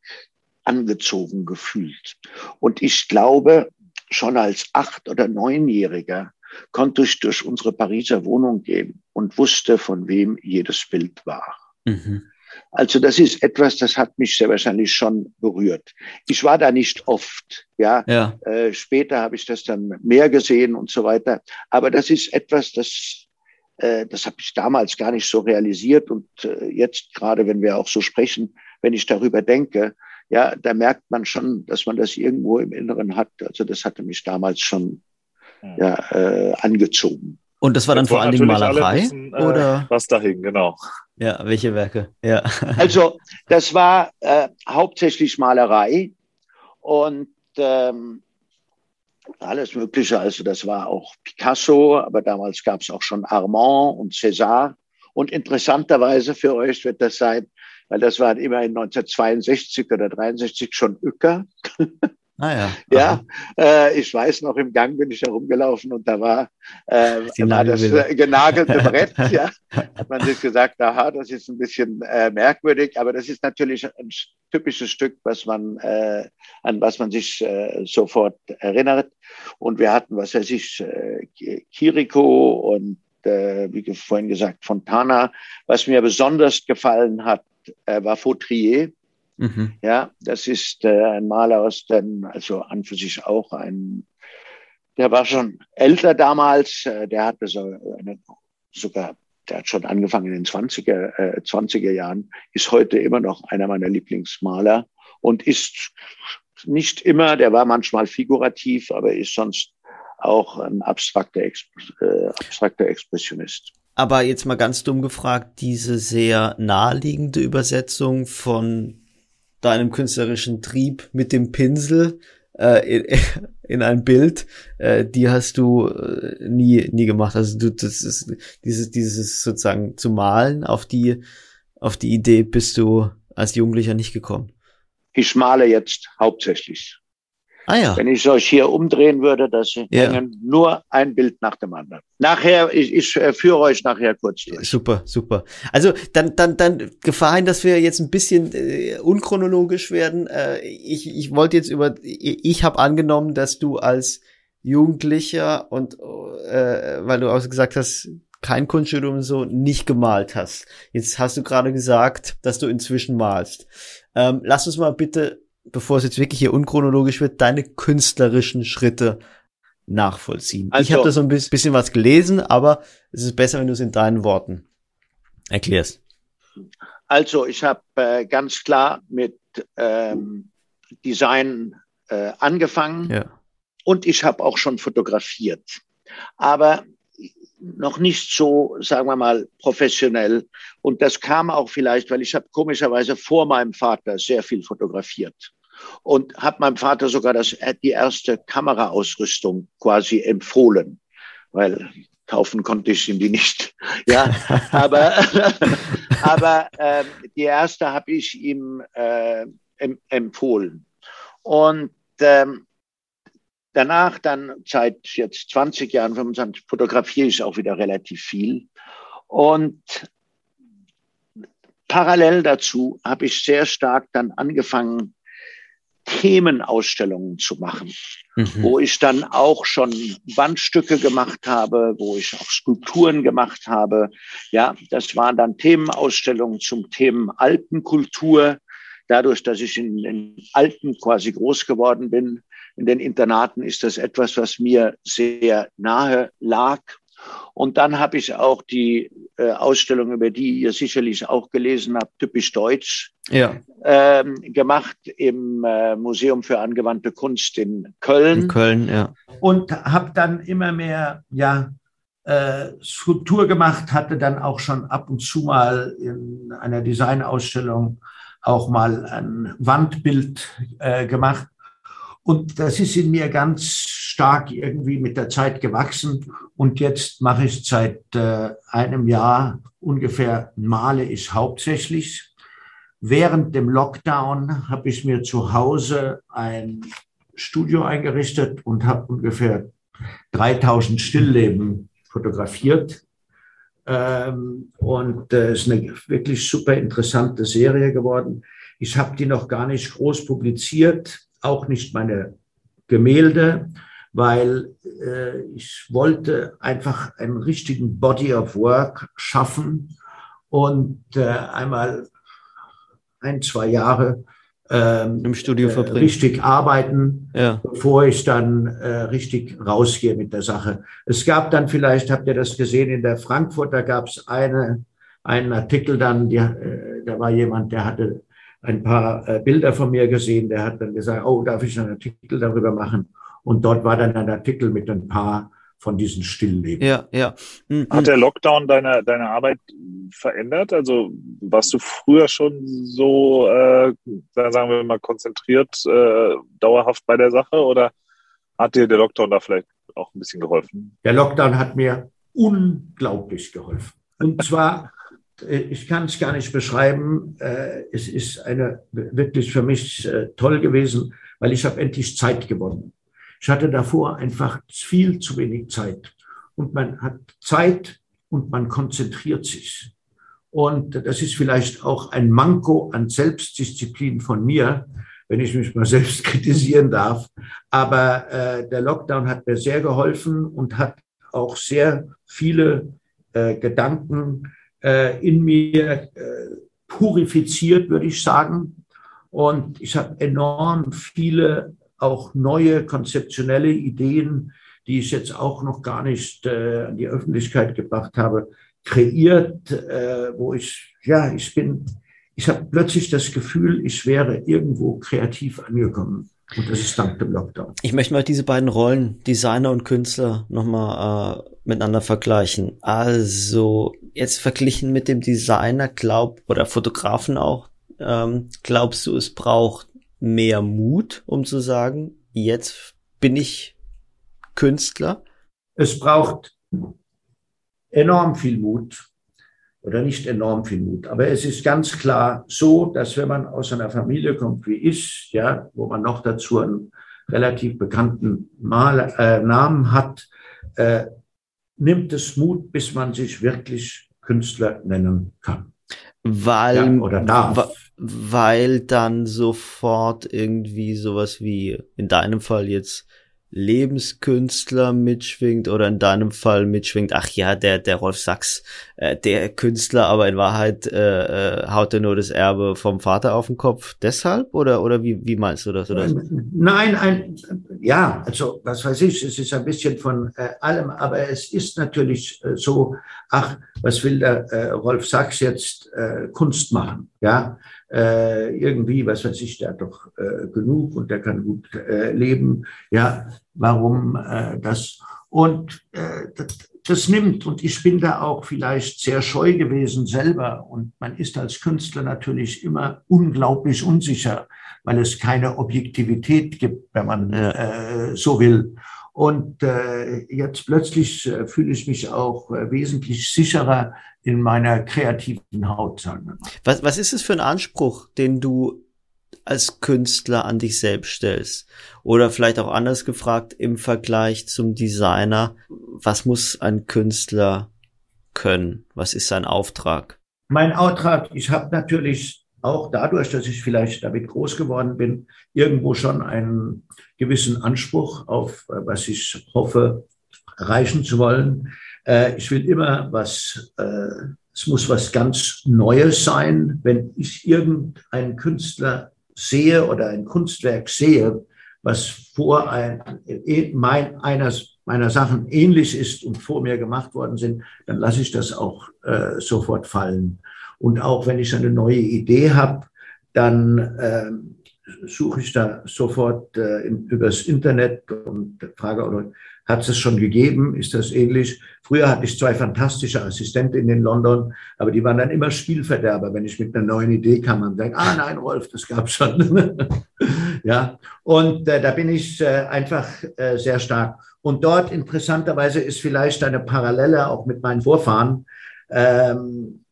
Speaker 1: angezogen gefühlt. Und ich glaube, schon als acht- oder neunjähriger konnte ich durch unsere Pariser Wohnung gehen und wusste, von wem jedes Bild war. Mhm. Also das ist etwas, das hat mich sehr wahrscheinlich schon berührt. Ich war da nicht oft, ja. ja. Äh, später habe ich das dann mehr gesehen und so weiter. Aber das ist etwas, das äh, das habe ich damals gar nicht so realisiert und äh, jetzt gerade, wenn wir auch so sprechen, wenn ich darüber denke, ja, da merkt man schon, dass man das irgendwo im Inneren hat. Also das hatte mich damals schon ja, äh, angezogen.
Speaker 3: Und das war dann vor allen Dingen Malerei? Wissen, äh, oder?
Speaker 4: Was dahin, genau.
Speaker 3: Ja, welche Werke? Ja.
Speaker 1: Also, das war äh, hauptsächlich Malerei und ähm, alles Mögliche. Also, das war auch Picasso, aber damals gab es auch schon Armand und César. Und interessanterweise für euch wird das sein, weil das war immerhin 1962 oder 63 schon Uecker.
Speaker 3: Ah, ja.
Speaker 1: ja äh, ich weiß noch, im Gang bin ich herumgelaufen und da war, äh, war das äh, genagelte Brett. ja, hat man sich gesagt, aha, das ist ein bisschen äh, merkwürdig, aber das ist natürlich ein typisches Stück, was man, äh, an was man sich äh, sofort erinnert. Und wir hatten, was weiß ich, äh, Kiriko und äh, wie vorhin gesagt, Fontana. Was mir besonders gefallen hat, äh, war Fautrier. Mhm. Ja, das ist äh, ein Maler aus den, also an für sich auch ein, der war schon älter damals, äh, der hatte so eine, sogar, der hat schon angefangen in den 20er, äh, 20er Jahren, ist heute immer noch einer meiner Lieblingsmaler und ist nicht immer, der war manchmal figurativ, aber ist sonst auch ein abstrakter, äh, abstrakter Expressionist.
Speaker 3: Aber jetzt mal ganz dumm gefragt, diese sehr naheliegende Übersetzung von deinem künstlerischen Trieb mit dem Pinsel äh, in, in ein Bild, äh, die hast du äh, nie nie gemacht. Also du das ist dieses dieses sozusagen zu malen auf die auf die Idee bist du als Jugendlicher nicht gekommen.
Speaker 1: Ich male jetzt hauptsächlich. Ah, ja. Wenn ich euch hier umdrehen würde, das ja. hängen nur ein Bild nach dem anderen. Nachher, ich, ich äh, führe euch nachher kurz durch.
Speaker 3: Super, super. Also dann, dann, dann Gefahr dass wir jetzt ein bisschen äh, unchronologisch werden. Äh, ich, ich wollte jetzt über, ich, ich habe angenommen, dass du als Jugendlicher und äh, weil du auch gesagt hast, kein Kunststudium so nicht gemalt hast. Jetzt hast du gerade gesagt, dass du inzwischen malst. Ähm, lass uns mal bitte bevor es jetzt wirklich hier unchronologisch wird, deine künstlerischen Schritte nachvollziehen. Also, ich habe da so ein bisschen was gelesen, aber es ist besser, wenn du es in deinen Worten erklärst.
Speaker 1: Also ich habe äh, ganz klar mit ähm, Design äh, angefangen ja. und ich habe auch schon fotografiert. Aber noch nicht so, sagen wir mal, professionell. Und das kam auch vielleicht, weil ich habe komischerweise vor meinem Vater sehr viel fotografiert und habe meinem Vater sogar das, äh, die erste Kameraausrüstung quasi empfohlen, weil kaufen konnte ich ihm die nicht. Ja, aber, aber äh, die erste habe ich ihm äh, empfohlen. Und ähm, danach dann seit jetzt 20 Jahren, 25, fotografiere ich auch wieder relativ viel. Und parallel dazu habe ich sehr stark dann angefangen, Themenausstellungen zu machen, mhm. wo ich dann auch schon Wandstücke gemacht habe, wo ich auch Skulpturen gemacht habe. Ja, das waren dann Themenausstellungen zum Thema Alpenkultur. Dadurch, dass ich in den Alpen quasi groß geworden bin, in den Internaten, ist das etwas, was mir sehr nahe lag und dann habe ich auch die äh, Ausstellung, über die ihr sicherlich auch gelesen habt, typisch deutsch, ja. ähm, gemacht im äh, Museum für angewandte Kunst in Köln.
Speaker 3: In Köln, ja.
Speaker 1: Und habe dann immer mehr, ja, äh, Skulptur gemacht, hatte dann auch schon ab und zu mal in einer Designausstellung auch mal ein Wandbild äh, gemacht. Und das ist in mir ganz stark irgendwie mit der Zeit gewachsen. Und jetzt mache ich seit äh, einem Jahr ungefähr, male ich hauptsächlich. Während dem Lockdown habe ich mir zu Hause ein Studio eingerichtet und habe ungefähr 3000 Stillleben fotografiert. Ähm, und es äh, ist eine wirklich super interessante Serie geworden. Ich habe die noch gar nicht groß publiziert, auch nicht meine Gemälde, weil äh, ich wollte einfach einen richtigen Body of Work schaffen und äh, einmal ein, zwei Jahre
Speaker 3: ähm, im Studio äh, verbringen.
Speaker 1: richtig arbeiten, ja. bevor ich dann äh, richtig rausgehe mit der Sache. Es gab dann vielleicht, habt ihr das gesehen, in der Frankfurter gab es eine, einen Artikel dann, die, äh, da war jemand, der hatte ein paar äh, Bilder von mir gesehen, der hat dann gesagt, oh, darf ich einen Artikel darüber machen? Und dort war dann ein Artikel mit ein paar von diesen Stillleben.
Speaker 3: Ja, ja.
Speaker 4: Mhm. Hat der Lockdown deine, deine Arbeit verändert? Also warst du früher schon so, äh, sagen wir mal, konzentriert, äh, dauerhaft bei der Sache oder hat dir der Lockdown da vielleicht auch ein bisschen geholfen?
Speaker 1: Der Lockdown hat mir unglaublich geholfen. Und zwar, ich kann es gar nicht beschreiben, äh, es ist eine wirklich für mich äh, toll gewesen, weil ich habe endlich Zeit gewonnen. Ich hatte davor einfach viel zu wenig Zeit. Und man hat Zeit und man konzentriert sich. Und das ist vielleicht auch ein Manko an Selbstdisziplin von mir, wenn ich mich mal selbst kritisieren darf. Aber äh, der Lockdown hat mir sehr geholfen und hat auch sehr viele äh, Gedanken äh, in mir äh, purifiziert, würde ich sagen. Und ich habe enorm viele auch neue konzeptionelle Ideen, die ich jetzt auch noch gar nicht äh, an die Öffentlichkeit gebracht habe, kreiert, äh, wo ich, ja, ich bin, ich habe plötzlich das Gefühl, ich wäre irgendwo kreativ angekommen. Und das ist dank dem Lockdown.
Speaker 3: Ich möchte mal diese beiden Rollen, Designer und Künstler, nochmal äh, miteinander vergleichen. Also jetzt verglichen mit dem Designer, glaub, oder Fotografen auch, ähm, glaubst du, es braucht mehr Mut, um zu sagen, jetzt bin ich Künstler?
Speaker 1: Es braucht enorm viel Mut oder nicht enorm viel Mut, aber es ist ganz klar so, dass wenn man aus einer Familie kommt wie ich, ja, wo man noch dazu einen relativ bekannten Mal, äh, Namen hat, äh, nimmt es Mut, bis man sich wirklich Künstler nennen kann.
Speaker 3: Weil, ja, oder darf weil dann sofort irgendwie sowas wie in deinem Fall jetzt Lebenskünstler mitschwingt oder in deinem Fall mitschwingt, ach ja, der, der Rolf Sachs, äh, der Künstler, aber in Wahrheit äh, äh, haut er nur das Erbe vom Vater auf den Kopf. Deshalb? Oder, oder wie, wie meinst du das? Oder?
Speaker 1: Nein, ein, ja, also was weiß ich, es ist ein bisschen von äh, allem, aber es ist natürlich äh, so, ach, was will der äh, Rolf Sachs jetzt äh, Kunst machen? Ja, äh, irgendwie, was weiß ich, der hat doch äh, genug und der kann gut äh, leben. Ja, warum äh, das? Und äh, das, das nimmt, und ich bin da auch vielleicht sehr scheu gewesen selber. Und man ist als Künstler natürlich immer unglaublich unsicher, weil es keine Objektivität gibt, wenn man äh, so will. Und äh, jetzt plötzlich äh, fühle ich mich auch äh, wesentlich sicherer in meiner kreativen Haut. Sagen
Speaker 3: Was, was ist es für ein Anspruch, den du als Künstler an dich selbst stellst? Oder vielleicht auch anders gefragt, im Vergleich zum Designer, was muss ein Künstler können? Was ist sein Auftrag?
Speaker 1: Mein Auftrag, ich habe natürlich auch dadurch, dass ich vielleicht damit groß geworden bin, irgendwo schon einen gewissen Anspruch auf, äh, was ich hoffe, erreichen zu wollen. Äh, ich will immer was, äh, es muss was ganz Neues sein. Wenn ich irgendeinen Künstler sehe oder ein Kunstwerk sehe, was vor ein, mein, eines meiner Sachen ähnlich ist und vor mir gemacht worden sind, dann lasse ich das auch äh, sofort fallen. Und auch wenn ich eine neue Idee habe, dann äh, suche ich da sofort äh, im, übers Internet und frage, hat es schon gegeben, ist das ähnlich. Früher hatte ich zwei fantastische Assistenten in London, aber die waren dann immer Spielverderber, wenn ich mit einer neuen Idee kam und sagt, ah nein, Rolf, das gab's schon. ja, und äh, da bin ich äh, einfach äh, sehr stark. Und dort interessanterweise ist vielleicht eine Parallele auch mit meinen Vorfahren. Ähm, äh,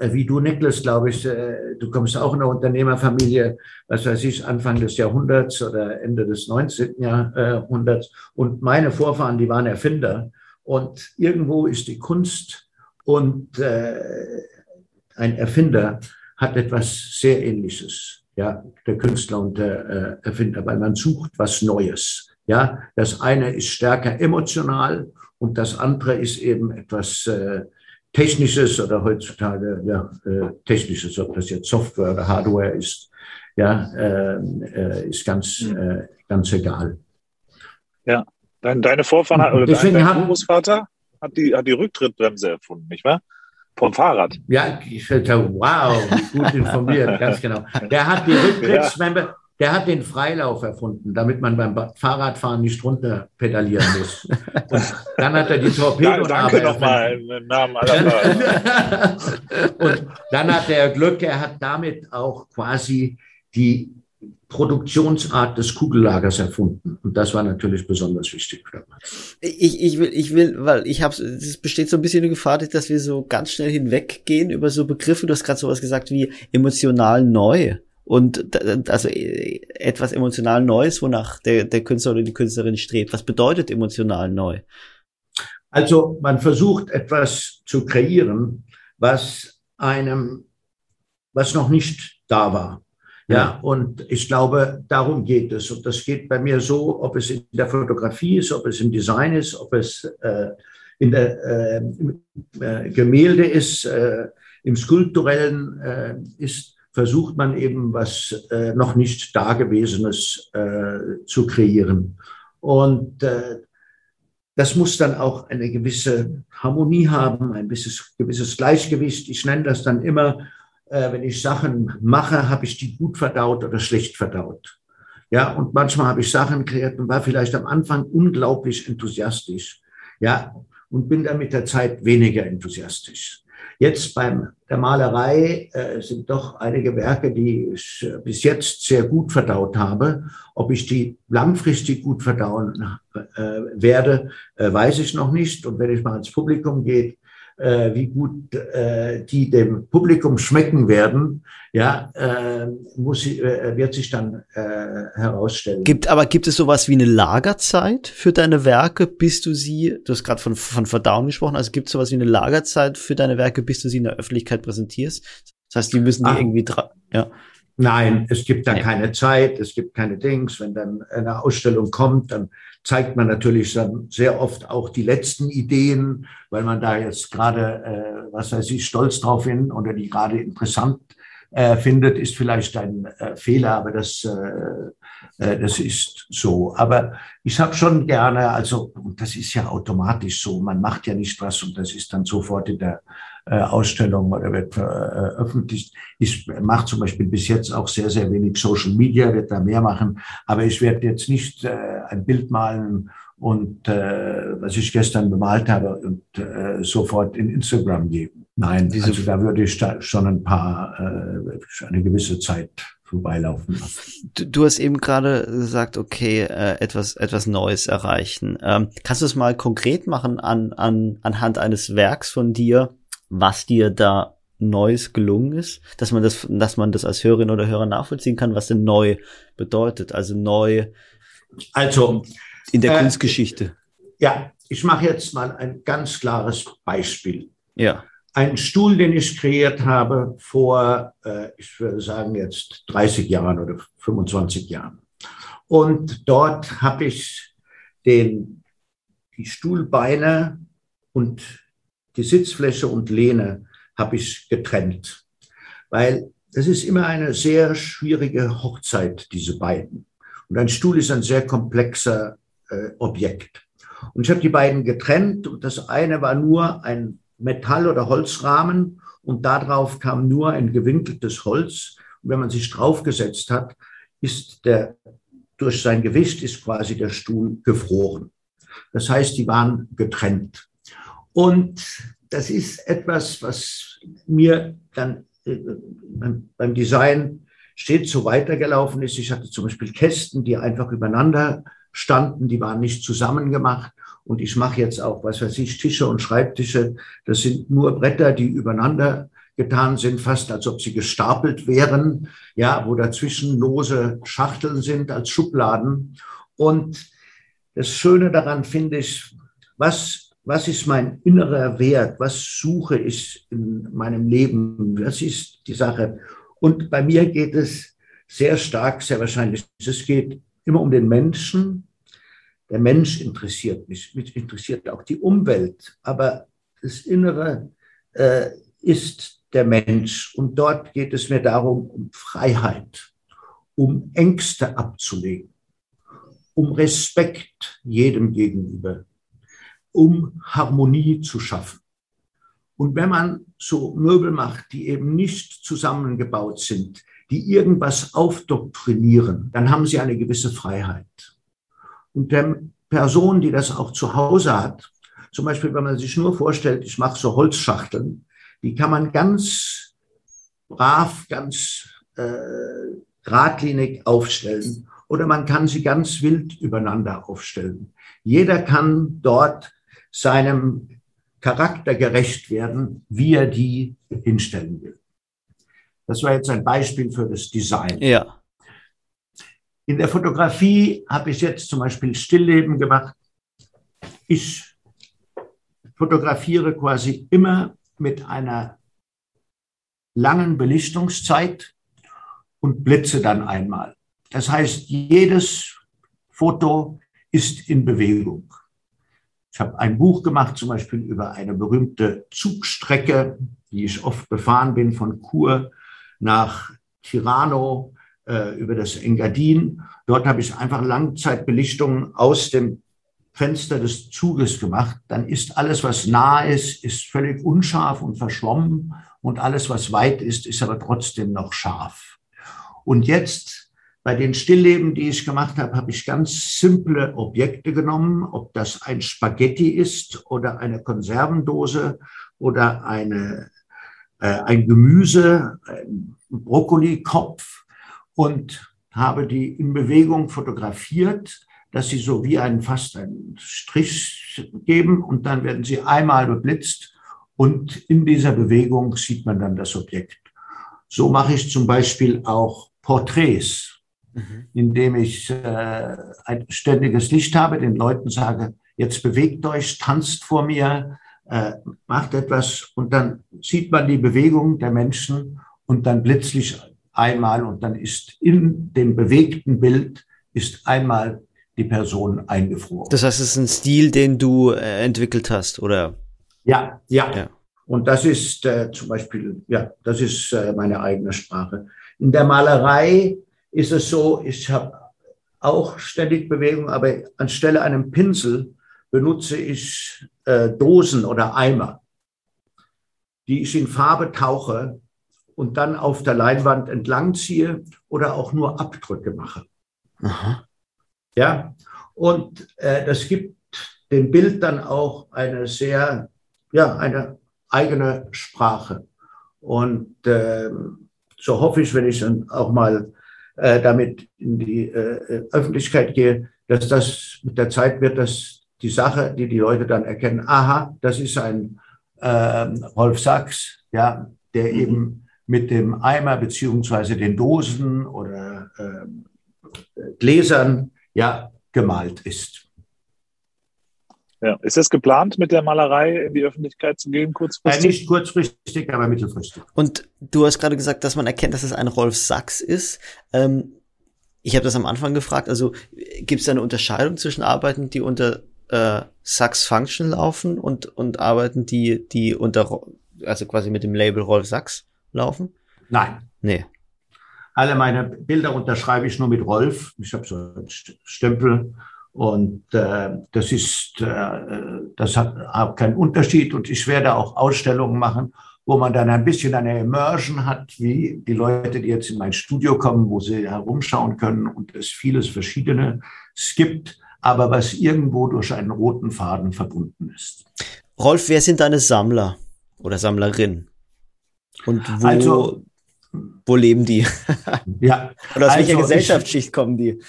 Speaker 1: wie du, Niklas, glaube ich, äh, du kommst auch in einer Unternehmerfamilie, was weiß ich, Anfang des Jahrhunderts oder Ende des 19. Jahrhunderts. Und meine Vorfahren, die waren Erfinder. Und irgendwo ist die Kunst und äh, ein Erfinder hat etwas sehr Ähnliches. Ja, der Künstler und der Erfinder, weil man sucht was Neues. Ja, das eine ist stärker emotional und das andere ist eben etwas äh, Technisches oder heutzutage ja, äh, Technisches, ob das jetzt Software oder Hardware ist, ja, äh, äh, ist ganz, hm. äh, ganz egal.
Speaker 4: Ja, deine, deine Vorfahren oder dein, dein Großvater hat die, hat die Rücktrittbremse erfunden, nicht wahr? Vom Fahrrad.
Speaker 1: Ja, ich fällte, wow, gut informiert, ganz genau. Der hat die Rücktrittsbremse. Der hat den Freilauf erfunden, damit man beim Fahrradfahren nicht runter pedalieren muss. Und dann hat er die Torpedo.
Speaker 4: Danke nochmal im Namen aller
Speaker 1: Und dann hat er Glück, er hat damit auch quasi die Produktionsart des Kugellagers erfunden. Und das war natürlich besonders wichtig für
Speaker 3: Ich, ich will, ich will, weil ich habe, es besteht so ein bisschen die Gefahr, dass wir so ganz schnell hinweggehen über so Begriffe. Du hast gerade sowas gesagt wie emotional neu und also äh, etwas emotional Neues, wonach der, der Künstler oder die Künstlerin strebt. Was bedeutet emotional neu?
Speaker 1: Also man versucht etwas zu kreieren, was einem, was noch nicht da war. Ja, ja, und ich glaube, darum geht es. Und das geht bei mir so, ob es in der Fotografie ist, ob es im Design ist, ob es äh, in der äh, äh, Gemälde ist, äh, im Skulpturellen äh, ist versucht man eben was äh, noch nicht Dagewesenes äh, zu kreieren. Und äh, das muss dann auch eine gewisse Harmonie haben, ein gewisses, gewisses Gleichgewicht. Ich nenne das dann immer, äh, wenn ich Sachen mache, habe ich die gut verdaut oder schlecht verdaut. Ja, und manchmal habe ich Sachen kreiert und war vielleicht am Anfang unglaublich enthusiastisch. Ja, und bin dann mit der Zeit weniger enthusiastisch. Jetzt beim der Malerei äh, sind doch einige Werke, die ich äh, bis jetzt sehr gut verdaut habe. Ob ich die langfristig gut verdauen äh, werde, äh, weiß ich noch nicht. Und wenn ich mal ins Publikum gehe, äh, wie gut äh, die dem Publikum schmecken werden, ja, äh, muss, äh, wird sich dann äh, herausstellen.
Speaker 3: Gibt, aber gibt es sowas wie eine Lagerzeit für deine Werke, bis du sie, du hast gerade von, von Verdauen gesprochen, also gibt es sowas wie eine Lagerzeit für deine Werke, bis du sie in der Öffentlichkeit präsentierst? Das heißt, die müssen die ah. irgendwie dran, ja.
Speaker 1: Nein, es gibt da keine Zeit, es gibt keine Dings. Wenn dann eine Ausstellung kommt, dann zeigt man natürlich dann sehr oft auch die letzten Ideen, weil man da jetzt gerade, äh, was weiß ich, stolz drauf bin oder die gerade interessant äh, findet, ist vielleicht ein äh, Fehler, aber das, äh, äh, das ist so. Aber ich habe schon gerne, also, und das ist ja automatisch so, man macht ja nicht was und das ist dann sofort in der äh, Ausstellung oder wird veröffentlicht. Ich mache zum Beispiel bis jetzt auch sehr, sehr wenig Social Media, wird da mehr machen, aber ich werde jetzt nicht äh, ein Bild malen und äh, was ich gestern bemalt habe und äh, sofort in Instagram geben. Nein, Diese also da würde ich da schon ein paar, äh, eine gewisse Zeit vorbeilaufen
Speaker 3: lassen. Du, du hast eben gerade gesagt, okay, äh, etwas, etwas Neues erreichen. Ähm, kannst du es mal konkret machen an, an, anhand eines Werks von dir, was dir da Neues gelungen ist, dass man das, dass man das als Hörerin oder Hörer nachvollziehen kann, was denn neu bedeutet, also neu.
Speaker 1: Also
Speaker 3: in der äh, Kunstgeschichte.
Speaker 1: Ja, ich mache jetzt mal ein ganz klares Beispiel.
Speaker 3: Ja.
Speaker 1: Ein Stuhl, den ich kreiert habe vor, äh, ich würde sagen jetzt 30 Jahren oder 25 Jahren. Und dort habe ich den, die Stuhlbeine und die Sitzfläche und Lehne habe ich getrennt, weil das ist immer eine sehr schwierige Hochzeit, diese beiden. Und ein Stuhl ist ein sehr komplexer äh, Objekt. Und ich habe die beiden getrennt und das eine war nur ein Metall- oder Holzrahmen und darauf kam nur ein gewinkeltes Holz. Und wenn man sich draufgesetzt hat, ist der, durch sein Gewicht ist quasi der Stuhl gefroren. Das heißt, die waren getrennt. Und das ist etwas, was mir dann äh, beim Design stets so weitergelaufen ist. Ich hatte zum Beispiel Kästen, die einfach übereinander standen, die waren nicht zusammengemacht. Und ich mache jetzt auch, was weiß ich, Tische und Schreibtische. Das sind nur Bretter, die übereinander getan sind, fast als ob sie gestapelt wären, ja, wo dazwischen lose Schachteln sind als Schubladen. Und das Schöne daran finde ich, was, was ist mein innerer Wert? Was suche ich in meinem Leben? Das ist die Sache. Und bei mir geht es sehr stark, sehr wahrscheinlich, es geht immer um den Menschen. Der Mensch interessiert mich, mich interessiert auch die Umwelt, aber das Innere äh, ist der Mensch. Und dort geht es mir darum, um Freiheit, um Ängste abzulegen, um Respekt jedem gegenüber, um Harmonie zu schaffen. Und wenn man so Möbel macht, die eben nicht zusammengebaut sind, die irgendwas aufdoktrinieren, dann haben sie eine gewisse Freiheit. Und der Person, die das auch zu Hause hat, zum Beispiel, wenn man sich nur vorstellt, ich mache so Holzschachteln, die kann man ganz brav, ganz äh, geradlinig aufstellen oder man kann sie ganz wild übereinander aufstellen. Jeder kann dort seinem Charakter gerecht werden, wie er die hinstellen will. Das war jetzt ein Beispiel für das Design.
Speaker 3: Ja.
Speaker 1: In der Fotografie habe ich jetzt zum Beispiel Stillleben gemacht. Ich fotografiere quasi immer mit einer langen Belichtungszeit und blitze dann einmal. Das heißt, jedes Foto ist in Bewegung. Ich habe ein Buch gemacht, zum Beispiel über eine berühmte Zugstrecke, die ich oft befahren bin, von Chur nach Tirano äh, über das Engadin. Dort habe ich einfach Langzeitbelichtungen aus dem Fenster des Zuges gemacht, dann ist alles, was nah ist, ist völlig unscharf und verschwommen und alles, was weit ist, ist aber trotzdem noch scharf. Und jetzt bei den Stillleben, die ich gemacht habe, habe ich ganz simple Objekte genommen, ob das ein Spaghetti ist oder eine Konservendose oder eine, äh, ein Gemüse, ein Brokkolikopf und habe die in Bewegung fotografiert dass sie so wie einen fast einen Strich geben und dann werden sie einmal beblitzt und in dieser Bewegung sieht man dann das Objekt. So mache ich zum Beispiel auch Porträts, mhm. indem ich äh, ein ständiges Licht habe, den Leuten sage, jetzt bewegt euch, tanzt vor mir, äh, macht etwas und dann sieht man die Bewegung der Menschen und dann blitzlich einmal und dann ist in dem bewegten Bild ist einmal die Person eingefroren.
Speaker 3: Das heißt, es ist ein Stil, den du äh, entwickelt hast, oder?
Speaker 1: Ja, ja. ja. Und das ist äh, zum Beispiel, ja, das ist äh, meine eigene Sprache. In der Malerei ist es so, ich habe auch ständig Bewegung, aber anstelle einem Pinsel benutze ich äh, Dosen oder Eimer, die ich in Farbe tauche und dann auf der Leinwand entlangziehe oder auch nur Abdrücke mache. Aha. Ja, und äh, das gibt dem Bild dann auch eine sehr, ja, eine eigene Sprache. Und äh, so hoffe ich, wenn ich dann auch mal äh, damit in die äh, Öffentlichkeit gehe, dass das mit der Zeit wird, dass die Sache, die die Leute dann erkennen, aha, das ist ein äh, Rolf Sachs, ja, der mhm. eben mit dem Eimer beziehungsweise den Dosen oder äh, Gläsern ja, gemalt ist.
Speaker 4: Ja. Ist es geplant, mit der Malerei in die Öffentlichkeit zu gehen,
Speaker 1: kurzfristig? Äh, nicht kurzfristig, aber mittelfristig.
Speaker 3: Und du hast gerade gesagt, dass man erkennt, dass es ein Rolf Sachs ist. Ähm, ich habe das am Anfang gefragt. Also gibt es da eine Unterscheidung zwischen Arbeiten, die unter äh, Sachs Function laufen und, und Arbeiten, die, die unter, also quasi mit dem Label Rolf Sachs laufen?
Speaker 1: Nein. Nee. Alle meine Bilder unterschreibe ich nur mit Rolf. Ich habe so einen Stempel und äh, das ist, äh, das hat, hat keinen Unterschied. Und ich werde auch Ausstellungen machen, wo man dann ein bisschen eine Immersion hat, wie die Leute, die jetzt in mein Studio kommen, wo sie herumschauen können und es vieles Verschiedene es gibt. aber was irgendwo durch einen roten Faden verbunden ist.
Speaker 3: Rolf, wer sind deine Sammler oder Sammlerinnen? Und wo,
Speaker 1: also,
Speaker 3: wo leben die?
Speaker 1: ja,
Speaker 3: oder aus also welcher Gesellschaftsschicht ich, kommen die?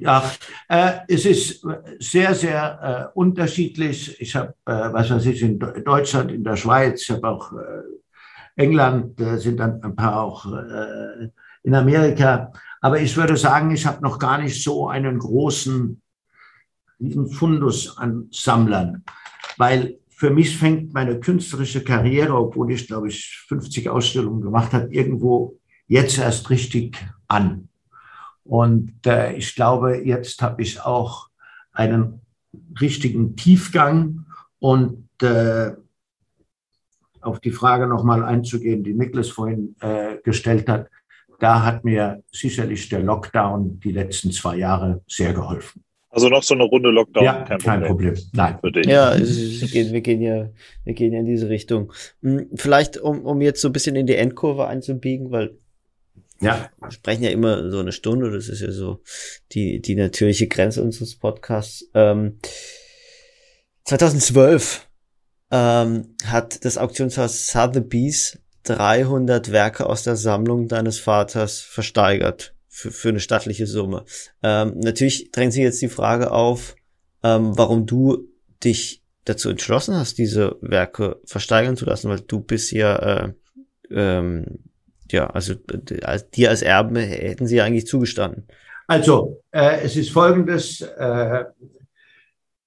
Speaker 1: ja, äh, es ist sehr, sehr äh, unterschiedlich. Ich habe, äh, was weiß ich, in Deutschland, in der Schweiz, ich habe auch äh, England, sind dann ein paar auch äh, in Amerika. Aber ich würde sagen, ich habe noch gar nicht so einen großen Fundus an Sammlern, weil für mich fängt meine künstlerische Karriere, obwohl ich, glaube ich, 50 Ausstellungen gemacht habe, irgendwo jetzt erst richtig an. Und äh, ich glaube, jetzt habe ich auch einen richtigen Tiefgang und äh, auf die Frage nochmal einzugehen, die Niklas vorhin äh, gestellt hat, da hat mir sicherlich der Lockdown die letzten zwei Jahre sehr geholfen.
Speaker 4: Also noch so eine Runde Lockdown,
Speaker 1: ja, kein, kein Problem. Nein.
Speaker 3: Für dich. Ja, wir gehen, wir gehen ja, wir gehen ja in diese Richtung. Hm, vielleicht, um, um jetzt so ein bisschen in die Endkurve einzubiegen, weil ja. wir sprechen ja immer so eine Stunde, das ist ja so die, die natürliche Grenze unseres Podcasts. Ähm, 2012 ähm, hat das Auktionshaus Sotheby's 300 Werke aus der Sammlung deines Vaters versteigert für, für eine stattliche Summe. Ähm, natürlich drängt sich jetzt die Frage auf, ähm, warum du dich dazu entschlossen hast, diese Werke versteigern zu lassen, weil du bist ja, äh, ähm, ja, also äh, dir als Erben hätten sie ja eigentlich zugestanden.
Speaker 1: Also, äh, es ist folgendes, äh,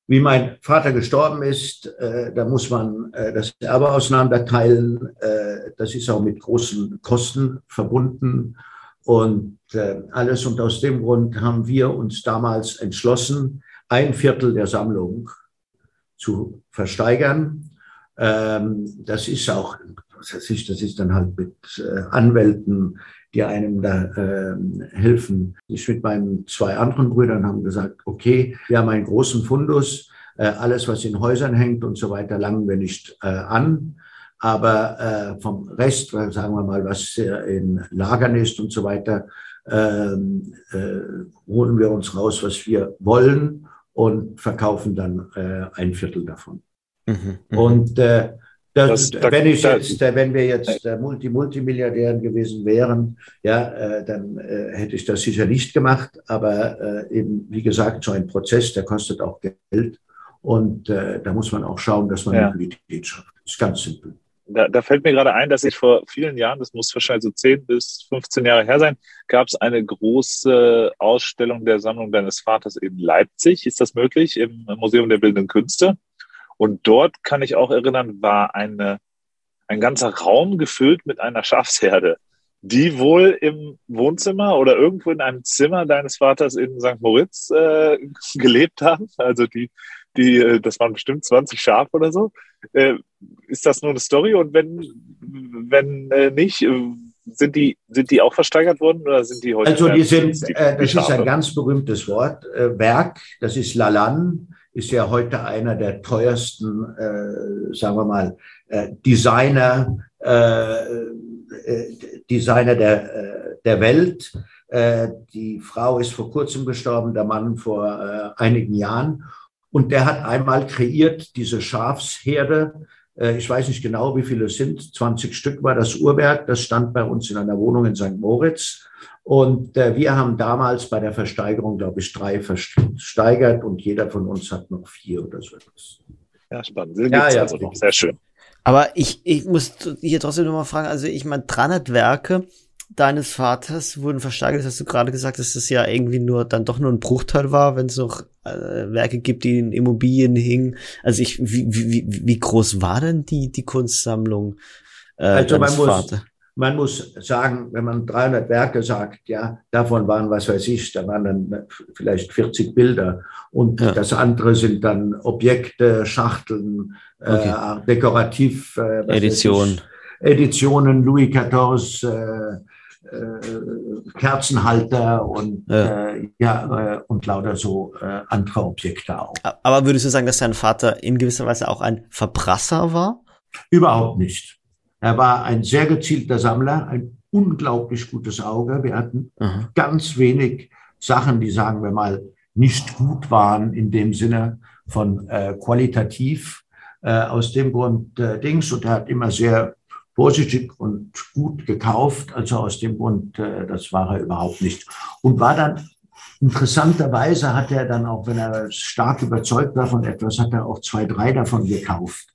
Speaker 1: wie mein Vater gestorben ist, äh, da muss man äh, das Erbe auseinanderteilen. Äh, das ist auch mit großen Kosten verbunden und äh, alles. Und aus dem Grund haben wir uns damals entschlossen, ein Viertel der Sammlung zu versteigern. Ähm, das ist auch, was heißt ich, das ist dann halt mit äh, Anwälten die einem da äh, helfen. Ich mit meinen zwei anderen Brüdern haben gesagt, okay, wir haben einen großen Fundus, äh, alles, was in Häusern hängt und so weiter, langen wir nicht äh, an. Aber äh, vom Rest, sagen wir mal, was in Lagern ist und so weiter, ähm, äh, holen wir uns raus, was wir wollen und verkaufen dann äh, ein Viertel davon. Mhm, mhm. und äh, das, das, wenn, ich jetzt, äh, wenn wir jetzt äh, Multi Multimilliardären gewesen wären, ja, äh, dann äh, hätte ich das sicher nicht gemacht. Aber äh, eben, wie gesagt, so ein Prozess, der kostet auch Geld. Und äh, da muss man auch schauen, dass man ja. Liquidität schafft. Das ist ganz simpel.
Speaker 4: Da, da, fällt mir gerade ein, dass ich vor vielen Jahren, das muss wahrscheinlich so 10 bis 15 Jahre her sein, gab es eine große Ausstellung der Sammlung deines Vaters in Leipzig. Ist das möglich? Im Museum der Bildenden Künste? Und dort kann ich auch erinnern, war eine, ein ganzer Raum gefüllt mit einer Schafsherde, die wohl im Wohnzimmer oder irgendwo in einem Zimmer deines Vaters in St. Moritz äh, gelebt haben. Also die, die, äh, das waren bestimmt 20 Schafe oder so. Äh, ist das nur eine Story? Und wenn, wenn äh, nicht, sind die, sind die auch versteigert worden oder sind die heute?
Speaker 1: Also die sind, die, äh, das ist ein ganz berühmtes Wort, äh, Werk, das ist Lalanne ist ja heute einer der teuersten, äh, sagen wir mal, Designer, Designer der, der Welt. Die Frau ist vor kurzem gestorben, der Mann vor einigen Jahren. Und der hat einmal kreiert diese Schafsherde. Äh, ich weiß nicht genau, wie viele es sind. 20 Stück war das Uhrwerk. Das stand bei uns in einer Wohnung in St. Moritz. Und äh, wir haben damals bei der Versteigerung, glaube ich, drei versteigert und jeder von uns hat noch vier oder so etwas.
Speaker 4: Ja, spannend. Den ja, ja, also noch. Sehr schön.
Speaker 3: Aber ich, ich muss hier trotzdem nochmal fragen, also ich meine, 300 Werke deines Vaters wurden versteigert, das hast du gerade gesagt, dass das ja irgendwie nur, dann doch nur ein Bruchteil war, wenn es noch äh, Werke gibt, die in Immobilien hingen. Also ich, wie, wie, wie groß war denn die, die Kunstsammlung
Speaker 1: äh, also deines Vaters? man muss sagen, wenn man 300 Werke sagt, ja, davon waren, was weiß ich, da waren dann vielleicht 40 Bilder und ja. das andere sind dann Objekte, Schachteln, äh, okay. äh, dekorativ.
Speaker 3: Äh, Edition.
Speaker 1: Editionen, Louis XIV, äh, äh, Kerzenhalter und ja, äh, ja äh, und lauter so äh, andere Objekte auch.
Speaker 3: Aber würdest du sagen, dass dein Vater in gewisser Weise auch ein Verbrasser war?
Speaker 1: Überhaupt nicht. Er war ein sehr gezielter Sammler, ein unglaublich gutes Auge. Wir hatten Aha. ganz wenig Sachen, die, sagen wir mal, nicht gut waren in dem Sinne von äh, qualitativ. Äh, aus dem Grund äh, Dings und er hat immer sehr vorsichtig und gut gekauft. Also aus dem Grund, äh, das war er überhaupt nicht. Und war dann interessanterweise hat er dann auch, wenn er stark überzeugt war von etwas, hat er auch zwei, drei davon gekauft.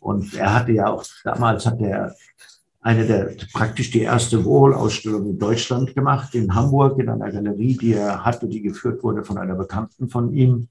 Speaker 1: Und er hatte ja auch, damals hat er eine der, praktisch die erste Warhol-Ausstellung in Deutschland gemacht, in Hamburg, in einer Galerie, die er hatte, die geführt wurde von einer Bekannten von ihm.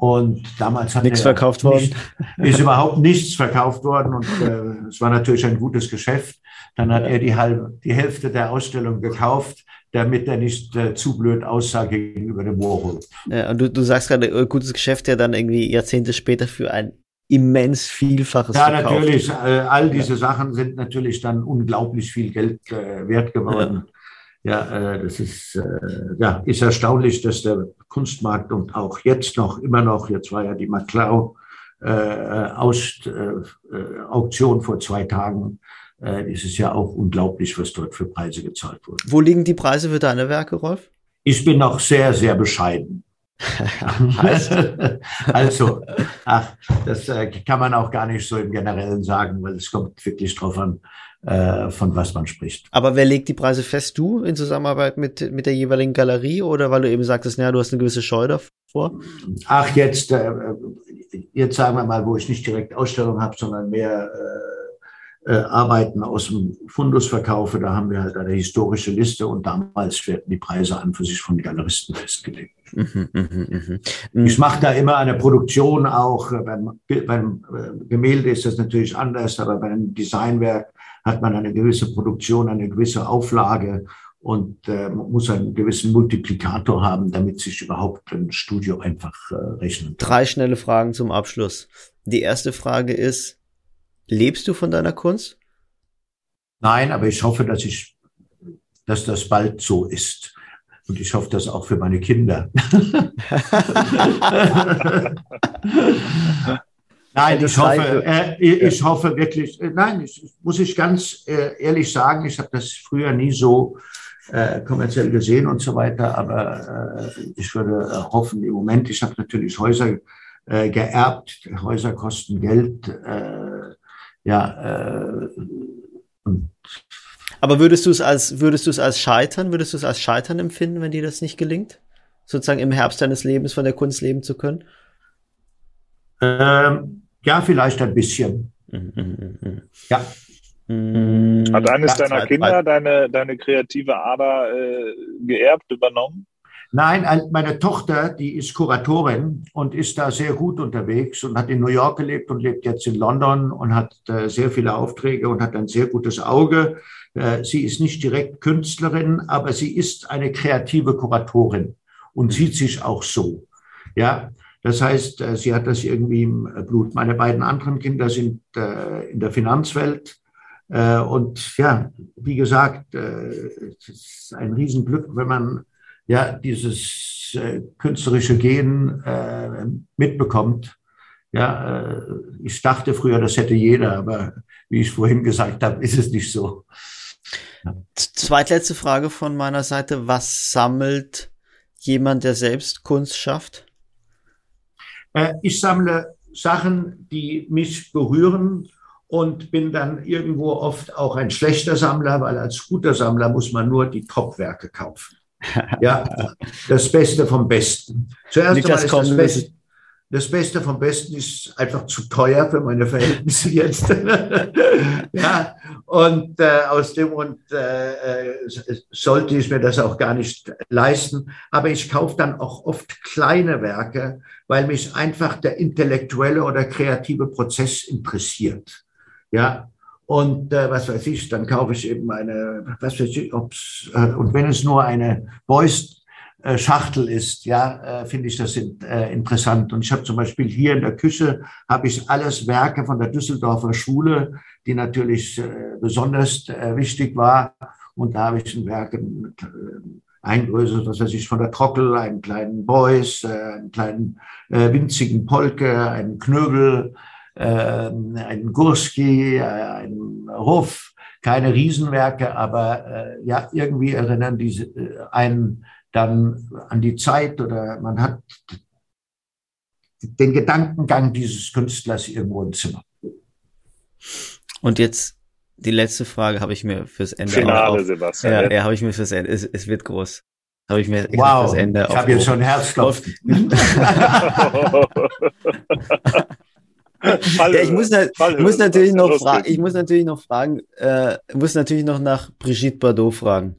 Speaker 1: Und damals hat
Speaker 3: nichts verkauft worden.
Speaker 1: Nicht, ist überhaupt nichts verkauft worden und äh, es war natürlich ein gutes Geschäft. Dann hat ja. er die halbe, die Hälfte der Ausstellung gekauft, damit er nicht äh, zu blöd aussah gegenüber dem Warhol.
Speaker 3: Ja, und du, du sagst gerade, äh, gutes Geschäft ja dann irgendwie Jahrzehnte später für ein immens Vielfaches
Speaker 1: Ja, verkauft. natürlich. Äh, all diese ja. Sachen sind natürlich dann unglaublich viel Geld äh, wert geworden. Ja. Ja, äh, das ist, äh, ja, ist erstaunlich, dass der Kunstmarkt und auch jetzt noch, immer noch, jetzt war ja die Maclau äh, Aus, äh, Auktion vor zwei Tagen, äh, ist es ja auch unglaublich, was dort für Preise gezahlt wurden.
Speaker 3: Wo liegen die Preise für deine Werke, Rolf?
Speaker 1: Ich bin noch sehr, sehr bescheiden. also, ach, das äh, kann man auch gar nicht so im Generellen sagen, weil es kommt wirklich drauf an, äh, von was man spricht.
Speaker 3: Aber wer legt die Preise fest? Du in Zusammenarbeit mit, mit der jeweiligen Galerie oder weil du eben sagtest, ja, du hast eine gewisse Scheu davor?
Speaker 1: Ach, jetzt, äh, jetzt sagen wir mal, wo ich nicht direkt Ausstellung habe, sondern mehr äh, äh, Arbeiten aus dem Fundus verkaufe, da haben wir halt eine historische Liste und damals werden die Preise an für sich von den Galeristen festgelegt. Mhm, mh, mh. Ich mache da immer eine Produktion auch. Beim, beim äh, Gemälde ist das natürlich anders, aber beim Designwerk hat man eine gewisse Produktion, eine gewisse Auflage und äh, muss einen gewissen Multiplikator haben, damit sich überhaupt ein Studio einfach äh, rechnen
Speaker 3: kann. Drei schnelle Fragen zum Abschluss. Die erste Frage ist, lebst du von deiner Kunst?
Speaker 1: Nein, aber ich hoffe, dass ich, dass das bald so ist. Und ich hoffe das auch für meine Kinder. nein, ich hoffe, äh, ich hoffe wirklich, äh, nein, ich, muss ich ganz äh, ehrlich sagen, ich habe das früher nie so äh, kommerziell gesehen und so weiter, aber äh, ich würde hoffen, im Moment, ich habe natürlich Häuser äh, geerbt, Häuser kosten Geld, ja,
Speaker 3: und aber würdest du es als, würdest du es als Scheitern, würdest du es als Scheitern empfinden, wenn dir das nicht gelingt? Sozusagen im Herbst deines Lebens von der Kunst leben zu können?
Speaker 1: Ähm, ja, vielleicht ein bisschen. Mhm, mhm.
Speaker 4: Ja. Hat eines ja, deiner Kinder deine, deine kreative Ader äh, geerbt, übernommen?
Speaker 1: Nein, meine Tochter, die ist Kuratorin und ist da sehr gut unterwegs und hat in New York gelebt und lebt jetzt in London und hat äh, sehr viele Aufträge und hat ein sehr gutes Auge. Äh, sie ist nicht direkt Künstlerin, aber sie ist eine kreative Kuratorin und sieht sich auch so. Ja, das heißt, äh, sie hat das irgendwie im Blut. Meine beiden anderen Kinder sind äh, in der Finanzwelt. Und ja, wie gesagt, es ist ein Riesenglück, wenn man ja dieses künstlerische Gen mitbekommt. Ja, ich dachte früher, das hätte jeder, aber wie ich vorhin gesagt habe, ist es nicht so.
Speaker 3: Zweitletzte Frage von meiner Seite. Was sammelt jemand, der selbst Kunst schafft?
Speaker 1: Äh, ich sammle Sachen, die mich berühren und bin dann irgendwo oft auch ein schlechter Sammler, weil als guter Sammler muss man nur die Topwerke kaufen. Ja, das Beste vom Besten. Zuerst einmal ist das Beste, das Beste vom Besten ist einfach zu teuer für meine Verhältnisse jetzt. ja, und äh, aus dem Grund äh, äh, sollte ich mir das auch gar nicht leisten. Aber ich kaufe dann auch oft kleine Werke, weil mich einfach der intellektuelle oder kreative Prozess interessiert. Ja, und äh, was weiß ich, dann kaufe ich eben eine, was weiß ich, ob's, äh, und wenn es nur eine äh, Schachtel ist, ja, äh, finde ich das äh, interessant. Und ich habe zum Beispiel hier in der Küche habe ich alles Werke von der Düsseldorfer Schule, die natürlich besonders wichtig war. Und da habe ich ein Werk, ein größeres, was weiß ich, von der Trockel, einen kleinen Beuys, einen kleinen winzigen Polke, einen Knöbel, einen Gurski, einen Ruff keine Riesenwerke, aber äh, ja, irgendwie erinnern diese äh, einen dann an die Zeit oder man hat den Gedankengang dieses Künstlers irgendwo im Zimmer.
Speaker 3: Und jetzt die letzte Frage habe ich mir fürs Ende
Speaker 4: Finale, Sebastian. Ja,
Speaker 3: ja habe ich mir fürs Ende. Es, es wird groß. Habe ich mir
Speaker 1: wow, fürs Ende. Ich habe jetzt schon Herzklopfen.
Speaker 3: ja, ich muss, ich muss natürlich noch fragen, ich muss natürlich noch fragen, äh, muss natürlich noch nach Brigitte Bardot fragen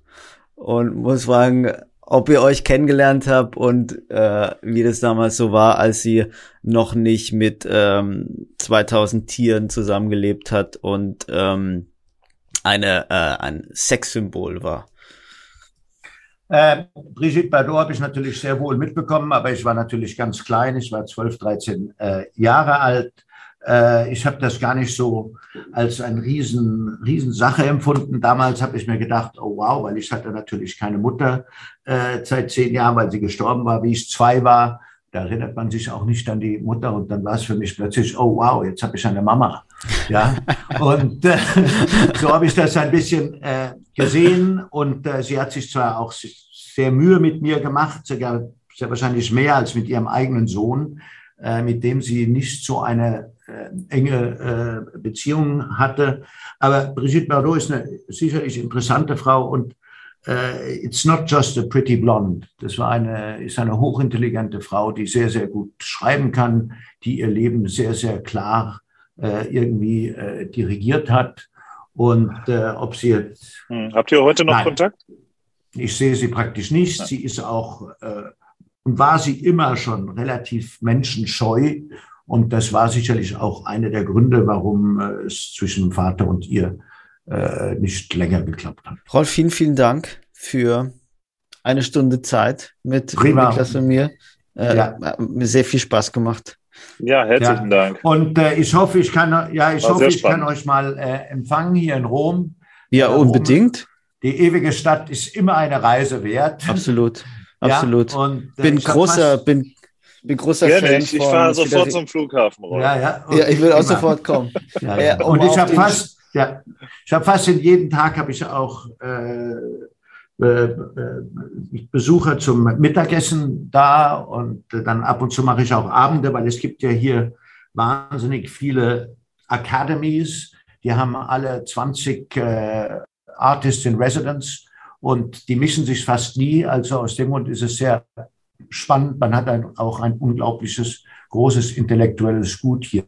Speaker 3: und muss fragen, ob ihr euch kennengelernt habt und äh, wie das damals so war, als sie noch nicht mit ähm, 2000 Tieren zusammengelebt hat und ähm, eine äh, ein Sexsymbol war.
Speaker 1: Äh, Brigitte Bardot habe ich natürlich sehr wohl mitbekommen, aber ich war natürlich ganz klein. Ich war 12, 13 äh, Jahre alt. Äh, ich habe das gar nicht so als eine riesen, riesen Sache empfunden. Damals habe ich mir gedacht, oh wow, weil ich hatte natürlich keine Mutter äh, seit zehn Jahren, weil sie gestorben war, wie ich zwei war. Da erinnert man sich auch nicht an die Mutter und dann war es für mich plötzlich, oh wow, jetzt habe ich eine Mama. Ja, und äh, so habe ich das ein bisschen äh, gesehen und äh, sie hat sich zwar auch sehr Mühe mit mir gemacht, sogar sehr wahrscheinlich mehr als mit ihrem eigenen Sohn, äh, mit dem sie nicht so eine enge äh, Beziehung hatte. Aber Brigitte Bardot ist eine sicherlich interessante Frau und äh, it's not just a pretty blonde. Das war eine, ist eine hochintelligente Frau, die sehr, sehr gut schreiben kann, die ihr Leben sehr, sehr klar äh, irgendwie äh, dirigiert hat. Und äh, ob sie jetzt.
Speaker 4: Hm. Habt ihr heute noch nein, Kontakt?
Speaker 1: Ich sehe sie praktisch nicht. Sie ist auch äh, und war sie immer schon relativ menschenscheu und das war sicherlich auch einer der Gründe, warum äh, es zwischen Vater und ihr äh, nicht länger geklappt hat.
Speaker 3: Rolf, vielen, vielen Dank für eine Stunde Zeit mit
Speaker 1: Prima.
Speaker 3: Niklas und mir. Äh, ja. Mir sehr viel Spaß gemacht.
Speaker 4: Ja, herzlichen ja. Dank.
Speaker 1: Und äh, ich hoffe, ich kann, ja, ich hoffe, ich kann euch mal äh, empfangen hier in Rom.
Speaker 3: Ja, äh, unbedingt.
Speaker 1: Die ewige Stadt ist immer eine Reise wert.
Speaker 3: Absolut, absolut. Ja, und, bin großer, bin bin großer
Speaker 4: Gerne,
Speaker 3: Fan
Speaker 4: ich, ich fahre sofort zum Flughafen. Rolf.
Speaker 1: Ja, ja.
Speaker 3: ja, ich will auch sofort kommen.
Speaker 1: Ja, ja. Und ich habe fast, ja, ich habe fast in jeden Tag habe ich auch äh, äh, äh, Besucher zum Mittagessen da und dann ab und zu mache ich auch Abende, weil es gibt ja hier wahnsinnig viele Academies. Die haben alle 20 äh, Artists in Residence und die mischen sich fast nie. Also aus dem Grund ist es sehr spannend. Man hat ein, auch ein unglaubliches, großes intellektuelles Gut hier.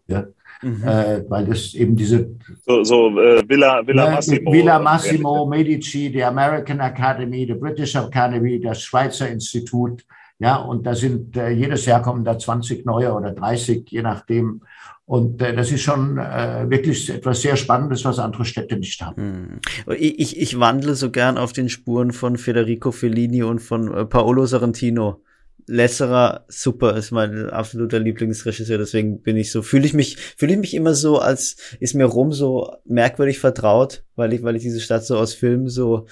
Speaker 1: Mhm. Äh, weil das eben diese
Speaker 4: so, so äh, Villa, Villa ne, Massimo,
Speaker 1: Villa Massimo Medici, die American Academy, die British Academy, das Schweizer Institut, ja, und da sind äh, jedes Jahr kommen da 20 neue oder 30, je nachdem. Und äh, das ist schon äh, wirklich etwas sehr Spannendes, was andere Städte nicht haben.
Speaker 3: Hm. Ich, ich wandle so gern auf den Spuren von Federico Fellini und von äh, Paolo Sorrentino. Lesserer super ist mein absoluter Lieblingsregisseur, deswegen bin ich so, fühle ich mich, fühle ich mich immer so, als ist mir Rom so merkwürdig vertraut, weil ich, weil ich diese Stadt so aus Filmen so,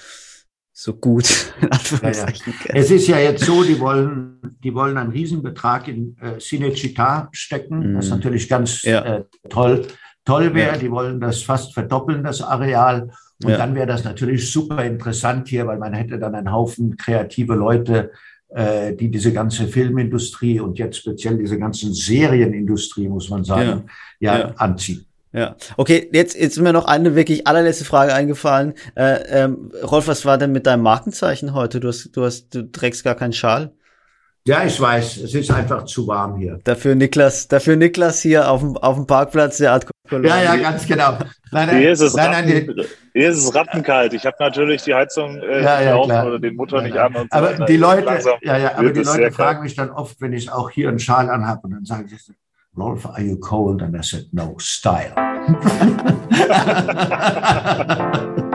Speaker 3: so gut.
Speaker 1: Ja, ja. Es ist ja jetzt so, die wollen, die wollen einen Riesenbetrag in äh, Cinecittà stecken, mm. was natürlich ganz ja. äh, toll, toll wäre. Die wollen das fast verdoppeln, das Areal. Und dann wäre das natürlich super interessant hier, weil man hätte dann einen Haufen kreative Leute, die diese ganze Filmindustrie und jetzt speziell diese ganzen Serienindustrie, muss man sagen, ja, ja, ja. anziehen.
Speaker 3: Ja, okay, jetzt, jetzt ist mir noch eine wirklich allerletzte Frage eingefallen. Äh, ähm, Rolf, was war denn mit deinem Markenzeichen heute? Du hast, du hast, du trägst gar keinen Schal.
Speaker 1: Ja, ich weiß, es ist einfach zu warm hier.
Speaker 3: Dafür Niklas, dafür Niklas hier auf dem, auf dem Parkplatz der Art
Speaker 1: Ja, ja, ganz genau.
Speaker 4: Nein, nein, hier, ist es nein, Ratten, nein, hier ist es rattenkalt. Ich habe natürlich die Heizung äh,
Speaker 1: ja, ja,
Speaker 4: laufen oder den Motor nicht an. Und
Speaker 1: so aber die Leute, ja, ja, aber die Leute fragen mich dann oft, wenn ich auch hier einen Schal anhabe, und dann sagen sie, Rolf, are you cold? And I said, no, style.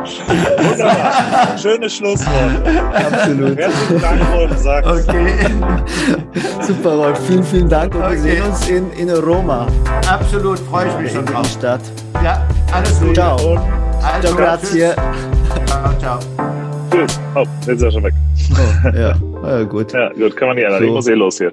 Speaker 4: Wunderbar. Schönes Schlusswort.
Speaker 3: Absolut.
Speaker 4: Herzlichen Dank, Rolf. Sag's.
Speaker 3: Okay. Super, Rolf. Vielen, vielen Dank und okay. wir sehen uns in, in Roma.
Speaker 1: Absolut, freue ich mich schon drauf.
Speaker 3: Stadt.
Speaker 1: Ja, alles gut.
Speaker 3: Ciao. Also, ciao, grazie.
Speaker 1: Ciao, ciao.
Speaker 4: Tschüss. Oh, jetzt ist er schon weg.
Speaker 3: Oh, ja, ja, gut.
Speaker 4: Ja, gut, kann man nicht ändern. So. Ich muss eh los hier.